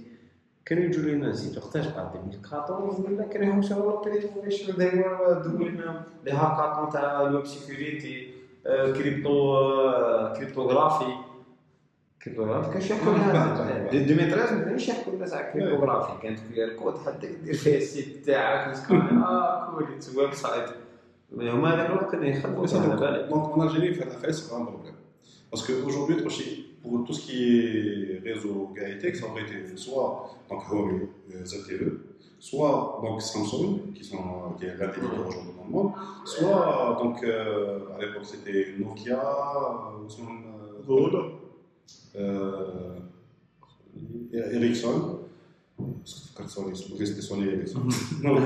Speaker 2: كانوا يجوا لنا نزيد. وقتاش بعد 2014 ولا كانوا يحوسوا انوفيشن دايما دوينا لي هاكاطون تاع الويب سيكوريتي crypto cryptographie. cryptographie؟ كانش يحكوا لنا 2013 ما كانش يحكوا لنا تاع cryptographie. كانت QR code حتى دير فيها ال site تاعك. وتكون آه cool it's website هما هذاك الوقت كانوا يخدموا
Speaker 1: ça,
Speaker 2: على
Speaker 1: donc,
Speaker 2: بالي.
Speaker 1: donc en Algérie, faire la fête, c'est pas un problème. Parce qu'aujourd'hui, pour tout ce qui est réseau Gaïtek, ça aurait été soit donc, Huawei, euh, ZTE, soit donc, Samsung, qui, sont, qui est l'un des leaders aujourd'hui dans le monde, soit donc, euh, à l'époque c'était Nokia, ou son, euh, euh, Ericsson. Parce que Sony, c'était Sony Ericsson. Non,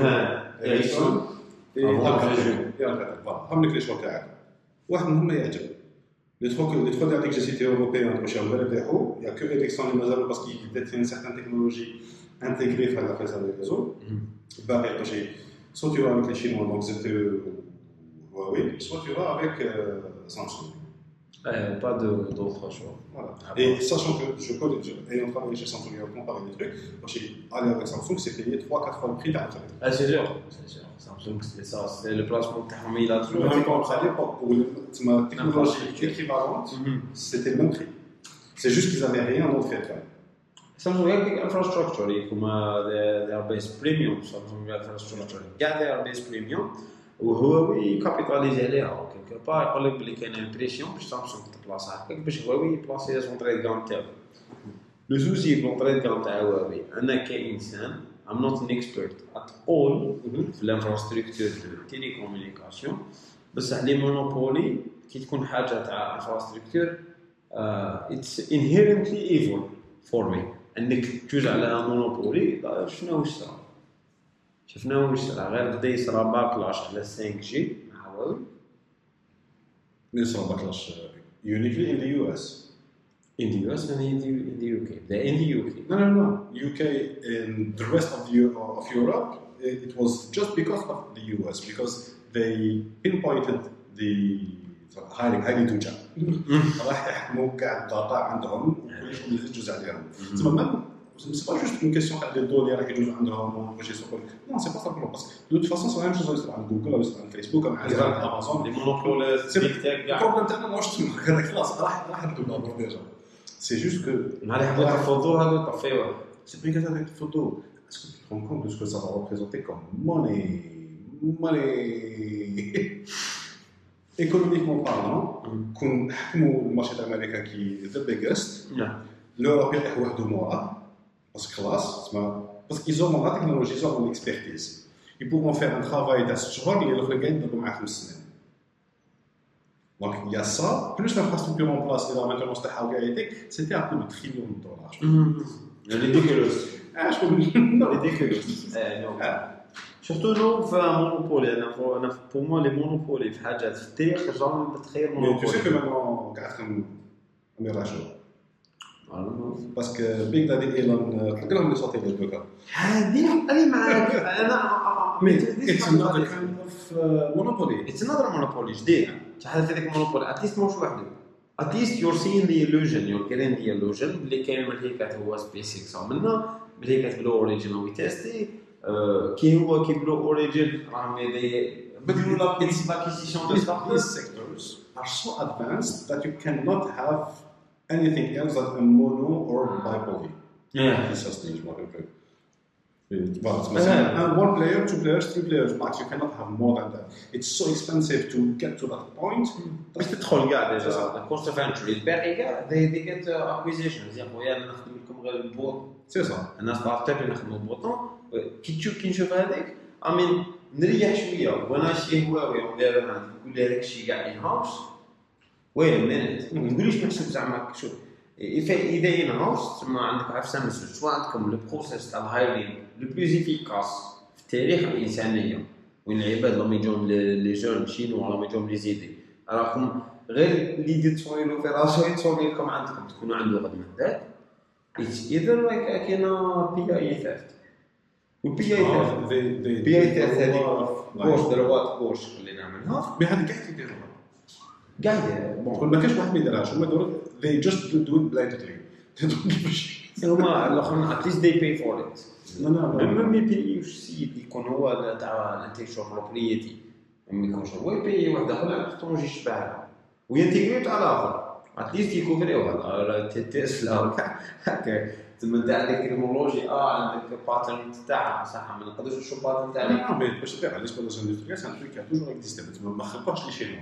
Speaker 1: Ericsson. Et
Speaker 2: Avant
Speaker 1: Alcatel. Et Alcatel. Voilà, هم لك لي شوا تاعك واحد منهم ما يعجب les trois, les trois derniers que j'ai cités européens, chez il n'y a que Ericsson et Mazalo parce qu'ils détiennent certaines technologies intégrées à la face des réseaux. Bah, chez- soit tu vas avec les Chinois, donc c'était Huawei, soit tu vas avec euh, Samsung.
Speaker 2: Euh, pas d'autre choix.
Speaker 1: Voilà.
Speaker 2: Ah
Speaker 1: Et
Speaker 2: bon.
Speaker 1: sachant que je connais, ayant travaillé chez Samsung et en comparé des trucs, quand j'ai allé avec Samsung, c'est payé 3-4 fois le prix d'Apple.
Speaker 2: Ah, c'est sûr, c'est sûr Samsung, c'est ça, c'est le placement تاعهم il a toujours
Speaker 1: Mais
Speaker 2: été
Speaker 1: quand
Speaker 2: comme
Speaker 1: à
Speaker 2: ça.
Speaker 1: l'époque, pour une ma technologie
Speaker 2: Infrastructure.
Speaker 1: équivalente,
Speaker 2: Mhm.
Speaker 1: c'était le même prix. C'est juste qu'ils n'avaient rien d'autre à faire.
Speaker 2: Samsung هيك infrastructure يكما they are based premium Samsung infrastructure كاع they are based premium وهواوي يكابيتاليزي عليها كيلكو بار يقول لك بلي كاين امبريسيون باش سامسونج تبلاصا هكاك باش هواوي يبلاصي زونتري كام تاعو لو سوسي في لونتري كام تاع هواوي انا كانسان I'm not an expert at all في الانفراستركتور دو تيليكومونيكاسيون بصح لي مونوبولي كي تكون حاجة تاع infrastructure it's inherently evil for me إنك تجوز على monopoly شفنا واش صرا شفنا واش صرا غير بدا يصرا backlash على 5G مع هواوي
Speaker 1: ça va backlash uh, uniquely in the US.
Speaker 2: In the US and in the, in the UK بدا in the UK
Speaker 1: No, no, no. UK and the rest of, the, of Europe, it, was just because of the US, because they pinpointed the highly highly توجع راح يحكموا كاع ال data عندهم وكلش يجوز عليهم تسمى même c'est pas juste une question تاع les données راح يجوز عندهم باش يسوقوا non c'est pas simplement parce que de toute façon la même chose يصير عند جوجل أو يصير عند فيسبوك أو عند امازون
Speaker 2: les monopoles ال
Speaker 1: problème تاعنا ماهوش تما خلاص راح راح نبدو
Speaker 2: d'abord déjà
Speaker 1: C'est juste que. C'est photo. Est-ce que tu te rends compte de ce que ça va représenter comme monnaie Monnaie Économiquement parlant, le marché américain qui est le
Speaker 2: biggest,
Speaker 1: l'Europe est un de moi, parce parce qu'ils ont la technologie, ils ont l'expertise. Ils pourront faire un travail d'assurance et ils le regagnent dans le 5 semaines. Donc il y a ça, plus l'infrastructure en place et la maintenance de Hawaii, c'était un peu de trillions de dollars. je crois.
Speaker 2: ريديكولوس
Speaker 1: Ah, je trouve.
Speaker 2: ريديكولوس سورتو نو في مونوبولي انا فو- انا بور موا لي مونوبولي في حاجات في التاريخ جامي تخيل
Speaker 1: Mais tu sais que
Speaker 2: مونوبولي
Speaker 1: maintenant, قاعد كان امير عاشور باسكو بيج دادي ايلون طلق لهم لي صوتي ديال دوكا
Speaker 2: هذه انا معاك انا
Speaker 1: مي اتس انذر كايند اوف مونوبولي
Speaker 2: اتس انذر مونوبولي جديد شحال في هذيك مونوبولي اتليست ماهوش وحده اتليست يور سين ذا illusion يور كيرين ذا illusion بلي كاين من هيك هو سبيسيكس او منا بلي هيك بلو اوريجين ويتيستي كي هو كي بلو اوريجين راهم بدلوا لا اتس لاكيزيسيون دو
Speaker 1: these,
Speaker 2: ستارت
Speaker 1: these sectors are so advanced that you cannot have anything else than a mono or bipolar. This has to use
Speaker 2: Yeah.
Speaker 1: and one player, two players, three players max. You cannot have more than that. It's so expensive to get to that point.
Speaker 2: باش تدخل كاع ديجا كوست اوف انتري الباقي كاع they they get اكويزيشن يا خويا أنا نخدم لكم غير البوط
Speaker 1: C'est ça.
Speaker 2: أنا ستارت اب نخدموا بوطون كي تشوف كي نشوف هذيك امين نريح شوية وأنا شي هواوي وندير نقول لي هذاك الشيء كاع ان هاوس وين مينيت ما تقوليش نحسب زعما شوف اذا اذا ينهارش تما عندك عارف سامسون سوا عندكم لو بروسيس تاع الهايرين لو بلوز افيكاس في التاريخ الإنسانية وين العباد لما يجون لي جون شينوا لما يجون لي زيدي. راكم غير ليدي تصوري لوبيراسيون تصوري لكم عندكم تكونوا عنده غد من ذاك اذا كاينة IP theft وال IP theft IP theft هذيك. بوش دروات بوش اللي نعملها.
Speaker 1: mais هذا كاع يديروها
Speaker 2: قاعد.
Speaker 1: bon ما كانش واحد ما يديرهاش. هما دور they just do it blindly they
Speaker 2: هما الآخرين at least they pay for
Speaker 1: it la
Speaker 2: même ما يبيوش السيد يكون هو تاع ال intellectual property ما يكونش هو يبي واحد اخر طونجي يشبعها وينتيغريو تاع الآخر اتليست يكوفريو هذا تسلا هكا تما انت عندك تكنولوجي آه عندك باترن تاعها صح ما نقدرش نشوف باترن تاع
Speaker 1: لا مي باش تبيع بالنسبة للزاندستريال سان تروك توجور اكزيستي ما خلقوش لي شينوا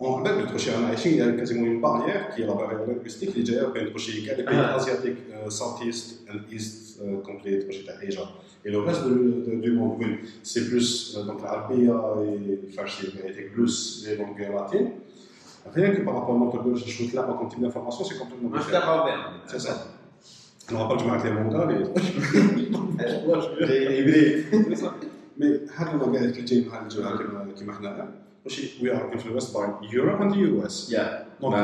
Speaker 1: اون بعد تخشي انا عايشين كازيمون اون باريير كي لا باريير لينغويستيك اللي جايه بين تخشي كاع لي بيي
Speaker 2: آه.
Speaker 1: ازياتيك ساوث ايست اند ايست كومبليت تخشي تاع ايجا Et le reste de, de- du monde, oui, c'est plus euh, donc l'arabe et le farsi, et plus les langues latines. Rien que par rapport à notre gauche, je trouve que là, en quantité d'informations, c'est complètement
Speaker 2: مش
Speaker 1: différent.
Speaker 2: دابا بين
Speaker 1: C'est ça. On n'aura pas du mal avec les mangas, les
Speaker 2: هيبريد
Speaker 1: Mais هذا المجال اللي جاي مع الجو كما كما احنا واش we are influenced by Europe and the US.
Speaker 2: يا
Speaker 1: Donc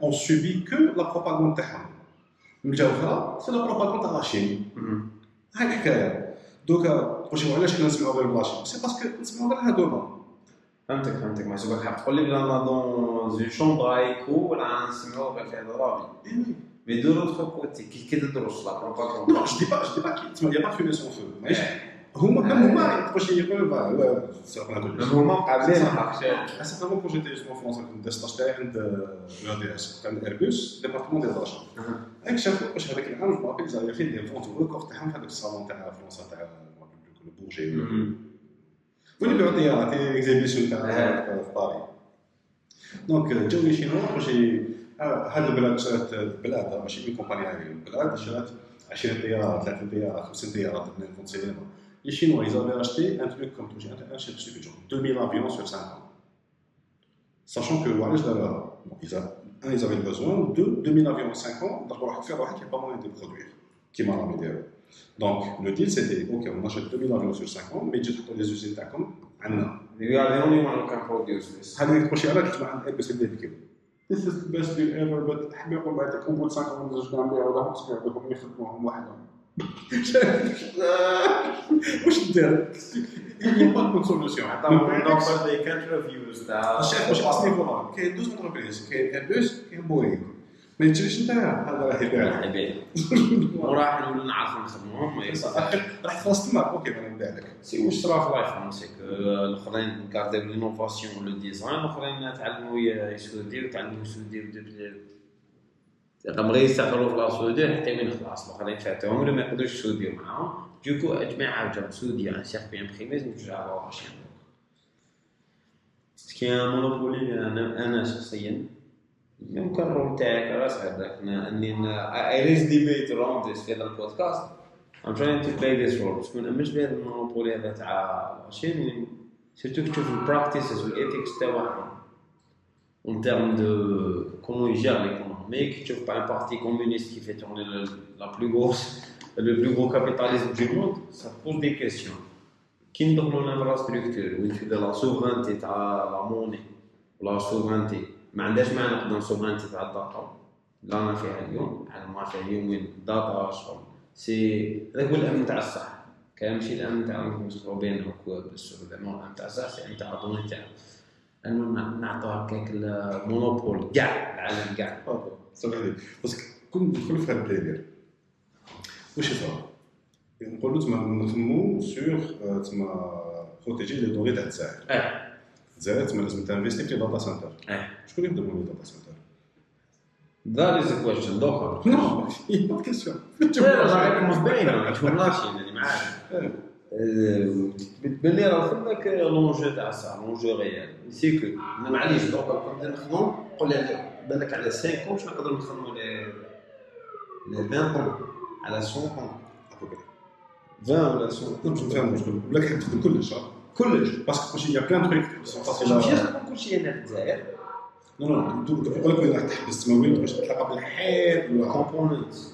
Speaker 1: on subit que la propagande تاعهم. من الجهه الاخرى سي لا بروباغوند تاع لاشين. هاي الحكايه. دوكا واش هو علاش حنا نسمعوا غير لاشين؟ سي باسكو نسمعوا غير هذوما.
Speaker 2: فهمتك فهمتك ما سوبك حاب تقول لي بلا انا دون زون شومبر ايكو ولا نسمعوا غير في هذا رابي مي دو لوتر كوتي كي كي تدرس لا بروباغوند
Speaker 1: Non, je dis pas, je dis pas qu'il n'y a pas de fumée sans feu. ماشي هما كان هما واش يقولوا là c'est
Speaker 2: هما قابلين
Speaker 1: quand j'étais justement en France, كنت stage تاعي عند الاو دي اس quand Airbus département ديال الرشا هاك شافوا واش هذاك العام جو مابيل زعما فين des ventes record تاعهم في هذاك الصالون تاع فرنسا تاع البورجي وين يبيعوا طيارات exhibition تاع في باري donc جاو les Chinois واش هاد البلاد شرات البلاد ماشي من compagnie البلاد شرات 20 طياره 30 طياره 50 طياره من فونت سينما Les Chinois, ils avaient acheté un truc comme tout, un chef de genre 2000 avions sur 5 ans. Sachant que voilà, je l'avais- bon, ils a- un, ils avaient besoin, deux, 2000 avions en 5 ans, d'abord, il n'y a pas moyen de les produire, qui m'a ramené Donc, le deal, c'était, ok, on achète 2000 avions sur 5 ans, mais j'ai tout les usines تاعكم عندنا.
Speaker 2: We are the only one who can produce this.
Speaker 1: هذا تخشي على كنت عند ايربس اللي ذيك This is the best deal ever, but حبي نقول بعدك أول 5 ans نرجع نبيعوا لهم سكر بدهم يخدموهم وحدهم. واش دير؟ De bonne solution.
Speaker 2: نوفر دي كانت ريفيوز تاع
Speaker 1: الشيخ واش اصلي كاين deux entreprises كاين ايربوس كاين بوينغ ما يجريش انت هذا راه يبيع
Speaker 2: حبيبي وراح نولي نعرف نخدمهم
Speaker 1: راح تخلص تما أوكي أنا نبيع لك
Speaker 2: c'est واش صرا في l'iPhone c'est que الاخرين كارديو l'innovation و le design الاخرين تعلموا يسوديو تعلموا يسوديو رغم غير يستقروا في لاسوديو حتى وين خلاص الاخرين فاتهم ولا ما يقدروش يسوديو معاهم دوكو جماعة جاو سوديو ان سيرفي امبريمي نرجع على راشين كي مونوبولي أنا أنا شخصيا يمكن الرول تاعك راس هذاك اني اي ريز ديبيت اراوند ذيس في هذا البودكاست I'm trying to play this role. باسكو ما نامنش بهذا المونوبولي هذا تاع لاشين سيرتو تشوف البراكتيسز والايثيكس تاعهم en termes de comment ils gèrent l'économie, que tu vois un parti communiste qui fait tourner le, la plus grosse, le plus gros capitalisme du monde, ça pose des questions. Qui nous donne l'infrastructure, où tu de la souveraineté, t'as la monnaie, la souveraineté. ما عندهاش معنى نقدر souveraineté تاع الداتا اللي رانا فيها اليوم العالم ما فيها اليوم وين داتا شغل سي هذاك هو الامن تاع الصح كان ماشي الامن تاع نسمعوا بين هكا بالسوق الامن تاع الصح سي تاع الدوني تاعو انه نعطوا هكاك ال monopole كاع العالم كاع
Speaker 1: عليك بس كون ندخلوا في هذا الداير واش يصرا نقولوا تما نخمو سور تما protéger les données تاع الجزائر
Speaker 2: آه
Speaker 1: الجزائر تما لازم تانفيستي في data center
Speaker 2: آه
Speaker 1: شكون يخدم les data centers
Speaker 2: that is question دوكا
Speaker 1: non pas question
Speaker 2: راكم باينه ما تفهمناش يعني معاك بتبان لي راه فماك لونجو تاع الساعة لونجو ريال سي كو معليش دوكا كنت نخدمو قول لي بالك على 5 ans باش نقدر نخدمو لي لي 20 ans على 100 ans 20 ولا 100
Speaker 1: كنت نفهم مشكل ولا كنت تخدم كلش
Speaker 2: كلش
Speaker 1: باسكو ماشي يا بلان تروك
Speaker 2: ماشي نخدم كلشي أنا في الجزائر
Speaker 1: نو نو نقول لك وين راح تحبس تما وين باش تلقى بالحيط ولا
Speaker 2: كومبوننتس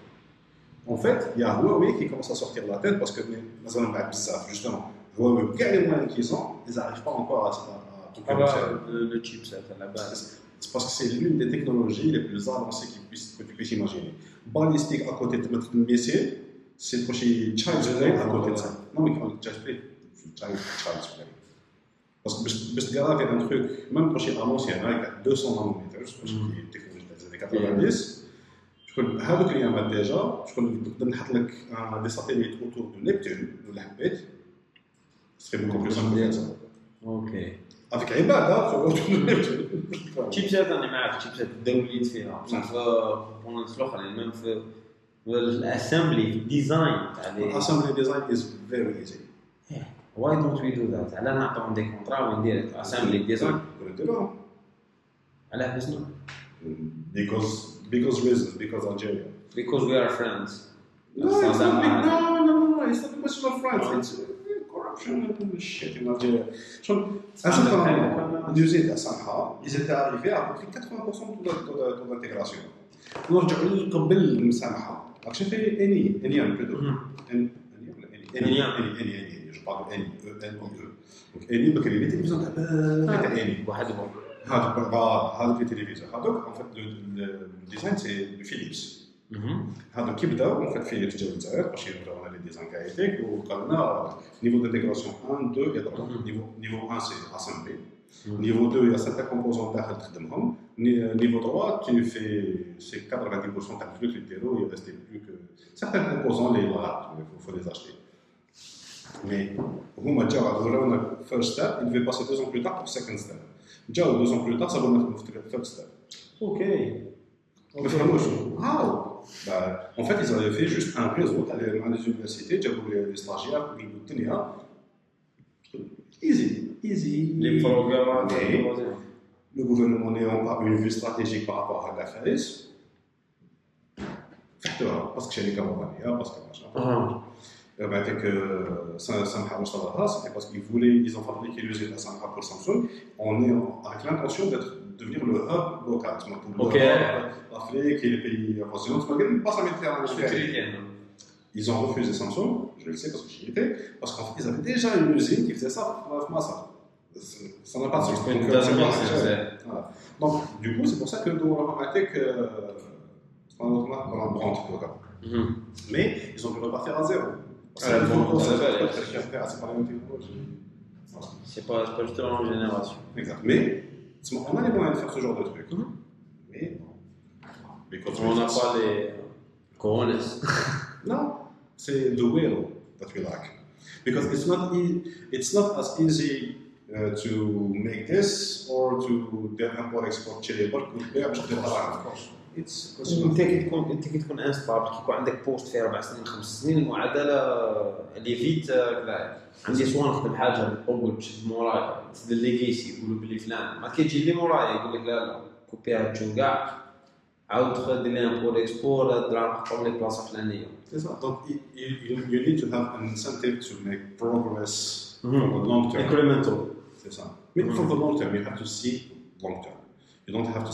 Speaker 1: En fait, il y a Huawei qui commence à sortir de la tête parce que justement, Huawei, quels les moyens qu'ils ont, ils n'arrivent pas encore à, à, ah bah,
Speaker 2: le, le chipset à la base.
Speaker 1: C'est parce que c'est l'une des technologies les plus avancées puissent, que tu puisses imaginer. Ballistique à côté de mettre une message, c'est proche Child's Play à côté de ça. Non, mais quand Child's Play, Child's Play. Parce que ce gars-là un truc, même proche à l'ancienne, avec 200 nanomètres, ce qui est une technologie des années 90. شكون هذوك الايامات déjà شكون نقدر نحط لك des satellites autour de Neptune ولا حبيت c'est beaucoup plus simple
Speaker 2: okay
Speaker 1: avec عباده autour de Neptune
Speaker 2: chipset أنا معك chipset دوليت فيها بصح في components الاخرين même في ال assembly في ال design تاع les
Speaker 1: Assembly design is very easy.
Speaker 2: why don't we do that علاه نعطيهم des contrats وندير
Speaker 1: assembly design
Speaker 2: علاه حبسنا
Speaker 1: because because reasons because Algeria.
Speaker 2: because we are friends
Speaker 1: No, it's not big, no, no, no, no, it's not a question of France. It's uh, corruption and shit in Algeria. شوف étaient arrivés à peu près 80% de taux de- taux d'intégration. نرجعوا لي قبل المسامحه راك شايف اني انيام بلوتو اني اني اني اني جو بارل اني ان أو دونك اني بكري لي تلفزيون تاع اني
Speaker 2: وحدهم
Speaker 1: هذوك هذوك لي تلفزيون هذوك ان فيت الديزاين سي دو فيليبس هذوك كيبداو اون فيت فيليبس جاو للجزائر باش يوريونا لي ديزاين كايتيك وقال لنا نيفو دانتيغراسيون 1 2 et 3 نيفو نيفو 1 سي اسامبلي Niveau 2, il y a certains composants داخل تخدمهم. Ni- Niveau 3, tu fais c'est 90% de flux littéraux, il ne restait plus que certains composants, les rares, il faut, faut les acheter. Mais هما جاو وراونا first step, ils devaient passer deux ans plus tard pour second step. Déjà, deux ans plus tard, ça va mettre top step.
Speaker 2: Ok.
Speaker 1: Mais vraiment, je waouh! Bah, en fait, ils avaient fait juste un réseau, tu allais dans les universités, tu avais les stagiaires, tu avais le TNA. Easy.
Speaker 2: Easy. Les
Speaker 1: programmes, le gouvernement n'ayant pas une vue stratégique par rapport à la l'affaire, parce que j'ai les camarades, parce que machin. Ah avec Samha c'était parce qu'ils voulaient, ils ont fabriqué l'usine à Samha pour Samsung, on est avec l'intention d'être devenir le hub local, pour l'Afrique et les pays voisins, pas. Ils ont refusé Samsung, je le sais parce que j'y étais, parce qu'ils avaient déjà une usine qui faisait ça, ça. Ça n'a pas de sens. Donc, du coup, c'est pour ça que nous, on a raté que. Euh, dans un brand, Mais ils ont pu repartir à zéro. C'est pas, pas
Speaker 2: justement une génération.
Speaker 1: Exact. Mais on a les moyens de faire ce genre de truc.
Speaker 2: Mhm.
Speaker 1: Mais, mais
Speaker 2: on n'a pas les. Quand
Speaker 1: non, c'est the will that we lack. Because it's not, e it's not as easy uh, to make this or to import-export Chile, of course.
Speaker 2: انت كي تكون انت كي تكون انستابل كي يكون عندك بوست فيه أربع سنين خمس سنين المعادله اللي فيت عندي سوا نخدم حاجة نطول تشد موراي تدير ليغيسي يقولوا بلي فلان ما كي تجي لي موراي يقول لك لا لا كوبيها تشون كاع عاود تخدم لي ان بور اكسبور راح نحطهم لك بلاصه فلانيه
Speaker 1: C'est ça. Donc, you, you, you need to have an incentive to make progress for the long term.
Speaker 2: incremental
Speaker 1: C'est ça. Mais for the long term, you have to see long term. You don't have to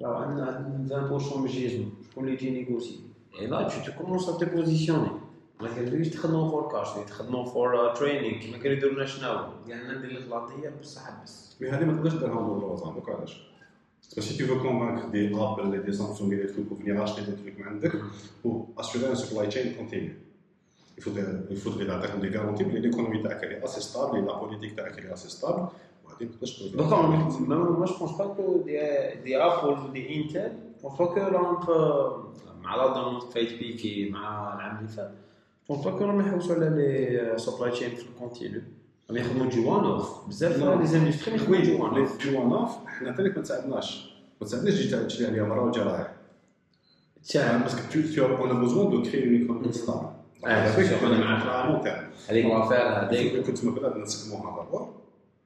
Speaker 2: راه عندنا 20% من الجيزم شكون اللي يجي نيغوسي اي لا commences à te positionner ما كتبغيش تخدموا فور كاش تخدموا فور تريننج كيما كانوا يديروا لنا شنو قالنا ندير لك لاطيه بصح بس
Speaker 1: Mais هذه ما تقدرش ديرها بالوطن دوك علاش Parce que tu veux convaincre des Apple et des Samsung et des trucs pour venir acheter des trucs عندك pour assurer un supply chain continu. Il faudrait, il faudrait des garanties que l'économie est assez stable et la politique est assez stable.
Speaker 2: Donc, moi, je pense pas que des, des Apple ou des Intel, je pense pas que l'entre مع لا دون فايت بيكي مع العام اللي فات je pense pas que راهم يحوسوا على لي سبلاي تشين في الكونتينيو راهم يخدموا جي وان اوف بزاف. لي زاندستري يخدموا جي وان
Speaker 1: لي
Speaker 2: اوف
Speaker 1: في وان اوف حنا تانيك ما تساعدناش ما تساعدناش تجي تشري عليها مره وجا رايح parce que tu, on a besoin de créer une économie stable.
Speaker 2: C'est sûr, on est معاك.
Speaker 1: long terme.
Speaker 2: هذيك
Speaker 1: كنت نسقموها برا ما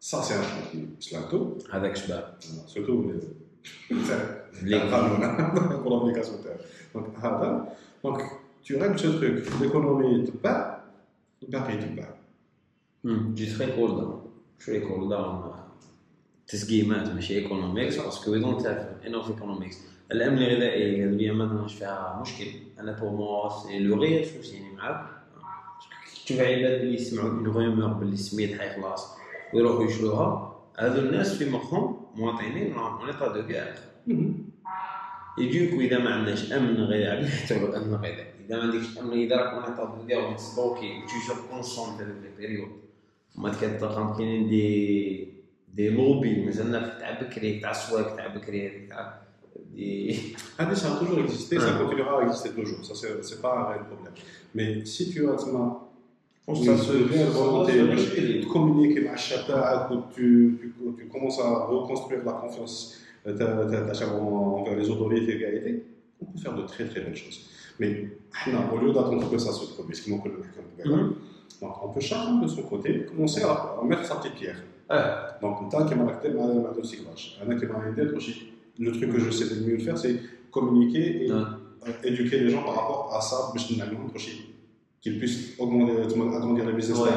Speaker 1: ça c'est un chantier. Slato,
Speaker 2: هذاك شباب
Speaker 1: surtout les.
Speaker 2: Les-
Speaker 1: pour l'application terre. Donc, هذا. Donc, tu règles ce truc, l'économie te bat, le Paris te bat.
Speaker 2: جي تري كول داون تري كول داون تسقيمات ماشي ايكونوميكس باسكو وي دونت هاف انوف ايكونوميكس الامن الغذائي هذه اللي ما عندناش فيها مشكل انا بور موا سي لو ريال سوسيني معاك تشوف عباد اللي يسمعوا اون رومور باللي السميد حيخلص ويروحوا يشروها هذو الناس في مخهم مواطنين راهم اون ايطا دو كير يجيك وإذا ما عندناش أمن غذائي يعتبروا أمن غذائي إذا ما عندكش أمن غذائي راك اون ايطا دو كير وتسبوكي وتجور كونسونتي في لي بيريود ما كتلقى كاينين دي دي لوبي مازالنا في تاع بكري تاع السواق تاع بكري هذيك تاع
Speaker 1: Hadi, ça a toujours existé, ça continuera à exister toujours. Ça, c'est pas un réel problème. Mais si tu as maintenant
Speaker 2: pense que ça se vient
Speaker 1: volonté de communiquer avec Chata, tu, tu, tu commences à reconstruire la confiance euh, envers les autorités égalité. On peut faire de très très belles choses. Mais au lieu d'attendre que ça se produise, comme on peut chacun de son côté commencer à mettre sa petite pierre. Donc, tant qu'il m'a acté, m'a donné cyclage. Le truc que je sais le mieux faire, c'est communiquer et euh, éduquer les gens par rapport à ça, mais je n'ai pas qu'ils puissent augmenter, agrandir le business
Speaker 2: ouais.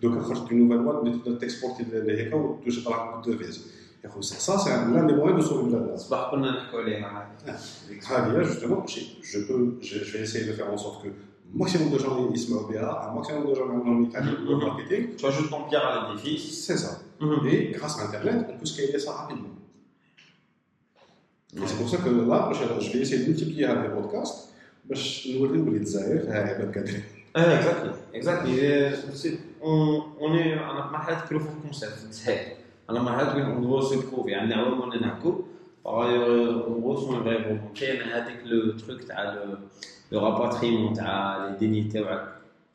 Speaker 1: Donc, une nouvelle boîte, mais tu exporter les HECA ou tu par la coupe de vise. Ça, c'est l'un des moyens de sauver
Speaker 2: le blabla.
Speaker 1: Ah, justement, je, peux, je, je, vais essayer de faire en sorte que maximum de gens ils se mettent un maximum de gens dans le
Speaker 2: mm-hmm.
Speaker 1: marketing.
Speaker 2: Tu ajoutes ton pierre à l'édifice.
Speaker 1: C'est ça. Mm-hmm. Et grâce à Internet, on peut scaler ça rapidement. Ouais. Et c'est pour ça que là, je vais essayer de multiplier les podcasts باش نوريو بلي الجزائر فيها عباد قادرين.
Speaker 2: آه exactly exactly اون اي أنا في مرحله proof of concept في الجزائر أنا مرحله وين on doit se prouver يعني عوام وأنا نحكوا باغيور اون غو سون free volonté أنا هذيك le truc تاع le rapatriement تاع les données تاعك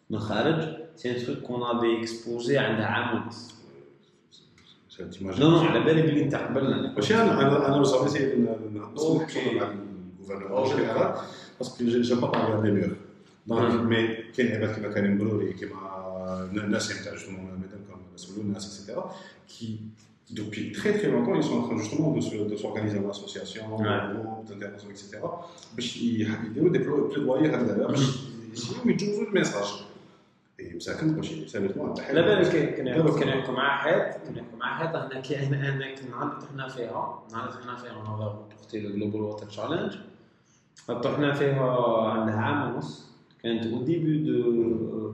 Speaker 2: من الخارج c'est un truc qu'on avait exposé عندها عام ونص. non non على بالي بلي انت قبلنا
Speaker 1: ماشي أنا أنا c'est
Speaker 2: okay.
Speaker 1: نتصل مع
Speaker 2: ال
Speaker 1: gouverneur parce que j'aime pas parler des meilleurs
Speaker 2: donc.
Speaker 1: mais كاين عباد كيما كريم بروري كيما الناس تاع justement ميدان كوم سولو الناس et cetera كي depuis très très longtemps, ils sont en train justement de se- de s'organiser en association, en groupe d'intervention, etc. plaidoyers هكذا باش يجيو يجوزوا ال message. Et مساكن ماشي ثاني
Speaker 2: لا بالك كنا نحكوا مع حد كنا نحكوا مع حد هنا كي هنا هنا كنا طحنا فيها نهار طحنا فيها نهار أختي الجلوبال ووتر تشالنج طحنا فيها عندها عام ونص كانت او ديبي دو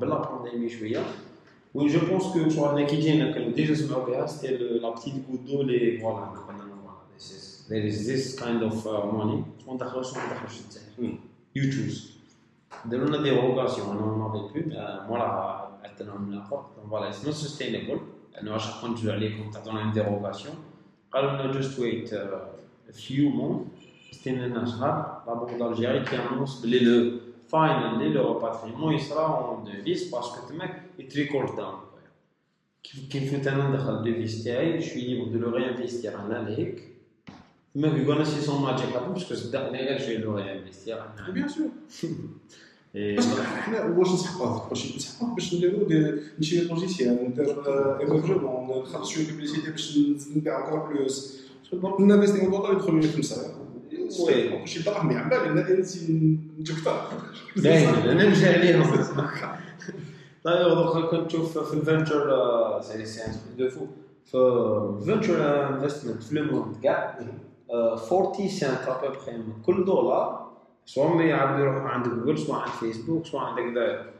Speaker 2: بلا بانديمي شويه وين جو بونس كو شغل هنا كي جينا كانوا ديجا سمعوا بها سيتي لا بتيت غوت دو لي فوالا there is this kind of uh, money شكون دخلوا شكون ما دخلوش الجزائر you choose داروا لنا ديروغاسيون انا ما نافي بو موراها عدنا من الاخر فوالا اتس نوت سستينبل لانه واش راح نرجعوا عليكم تعطونا ديروغاسيون قالوا لنا جوست ويت فيو مون استنى لنا شهر لا بونك دالجيري كي انونس بلي لو فاينل لي لو باتريمون يصرا اون ديفيس باسكو تماك يتريكورد داون كيف كيف انا ندخل ديفيس تاعي شوي ليبر دو لو ريانفيستير انا لهيك تماك يقولنا سي سون ماجيك باسكو صدقني غير شوي لو ريانفيستير انا
Speaker 1: بيان سور بس حنا واش نسحقوه واش نسحقوه باش نديرو نشري لوجيسيال ندير ايفرجمون نخلص شويه بيبليسيتي باش نبيع encore بلوس دونك الانفستيغ دولار يدخل لي خمسه
Speaker 2: وي
Speaker 1: شي دراهم يعمل أنا انسي نجبتها
Speaker 2: باين أنا نمشي عليهم. طيب دوك كنت تشوف في الفنتشر سي سي ان دو فو. في فنتشر انفستمنت في لو موند كاع 40 سنت ابوبخي من كل دولار سواء ما يعبد يروح عند جوجل سواء عند فيسبوك سواء عندك ذا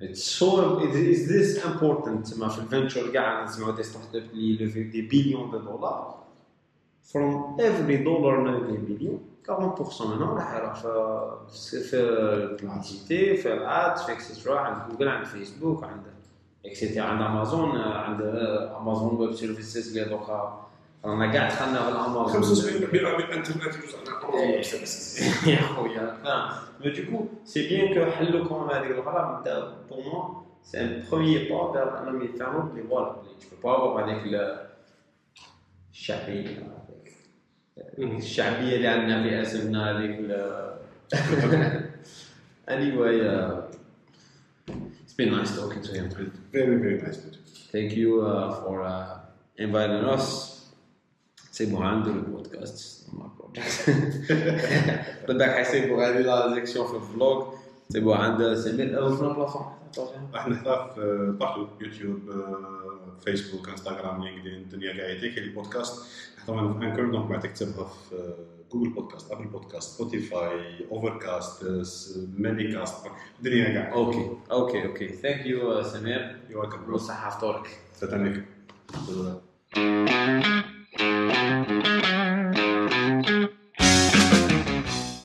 Speaker 2: It's so is this important تسمى في الفنتشر كاع نسمعوا دي ستارت اب اللي يلوفي دي بليون دو دولار from every dollar من دي بليون 40% منهم راح يروح في في الببليسيتي في الادز في اكسترا عند جوجل عند فيسبوك عند اكسترا عند امازون عند امازون ويب سيرفيسز اللي دوكا رانا كاع دخلنا في الامازون
Speaker 1: 75% من الانترنت يوزع
Speaker 2: يا خويا مي دوكو سي بيان كو حلوا كون هذيك الغرام بدا بور موا سي ان بروميي با فير انهم يفهموا بلي فوالا بلي تو با افوار هذيك الشعبيه الشعبية اللي عندنا في اسمنا هذيك anyway uh, it's been nice talking to you
Speaker 1: very very nice
Speaker 2: thank you uh, for uh, inviting us. سيبوا عنده البودكاست بالك حيسيبوا هذه لا section في ال vlog سيبوا عند سمير أو في plateforme
Speaker 1: أحنا في partout YouTube Facebook Instagram LinkedIn الدنيا كاع يديك les podcasts طبعا في Anchor donc بعد تكتبها في Google Podcast Apple Podcast Spotify Overcast ماني كاست الدنيا كاع
Speaker 2: okay okay okay. thank you سمير
Speaker 1: you welcome
Speaker 2: وصحة فطورك.
Speaker 1: تتنك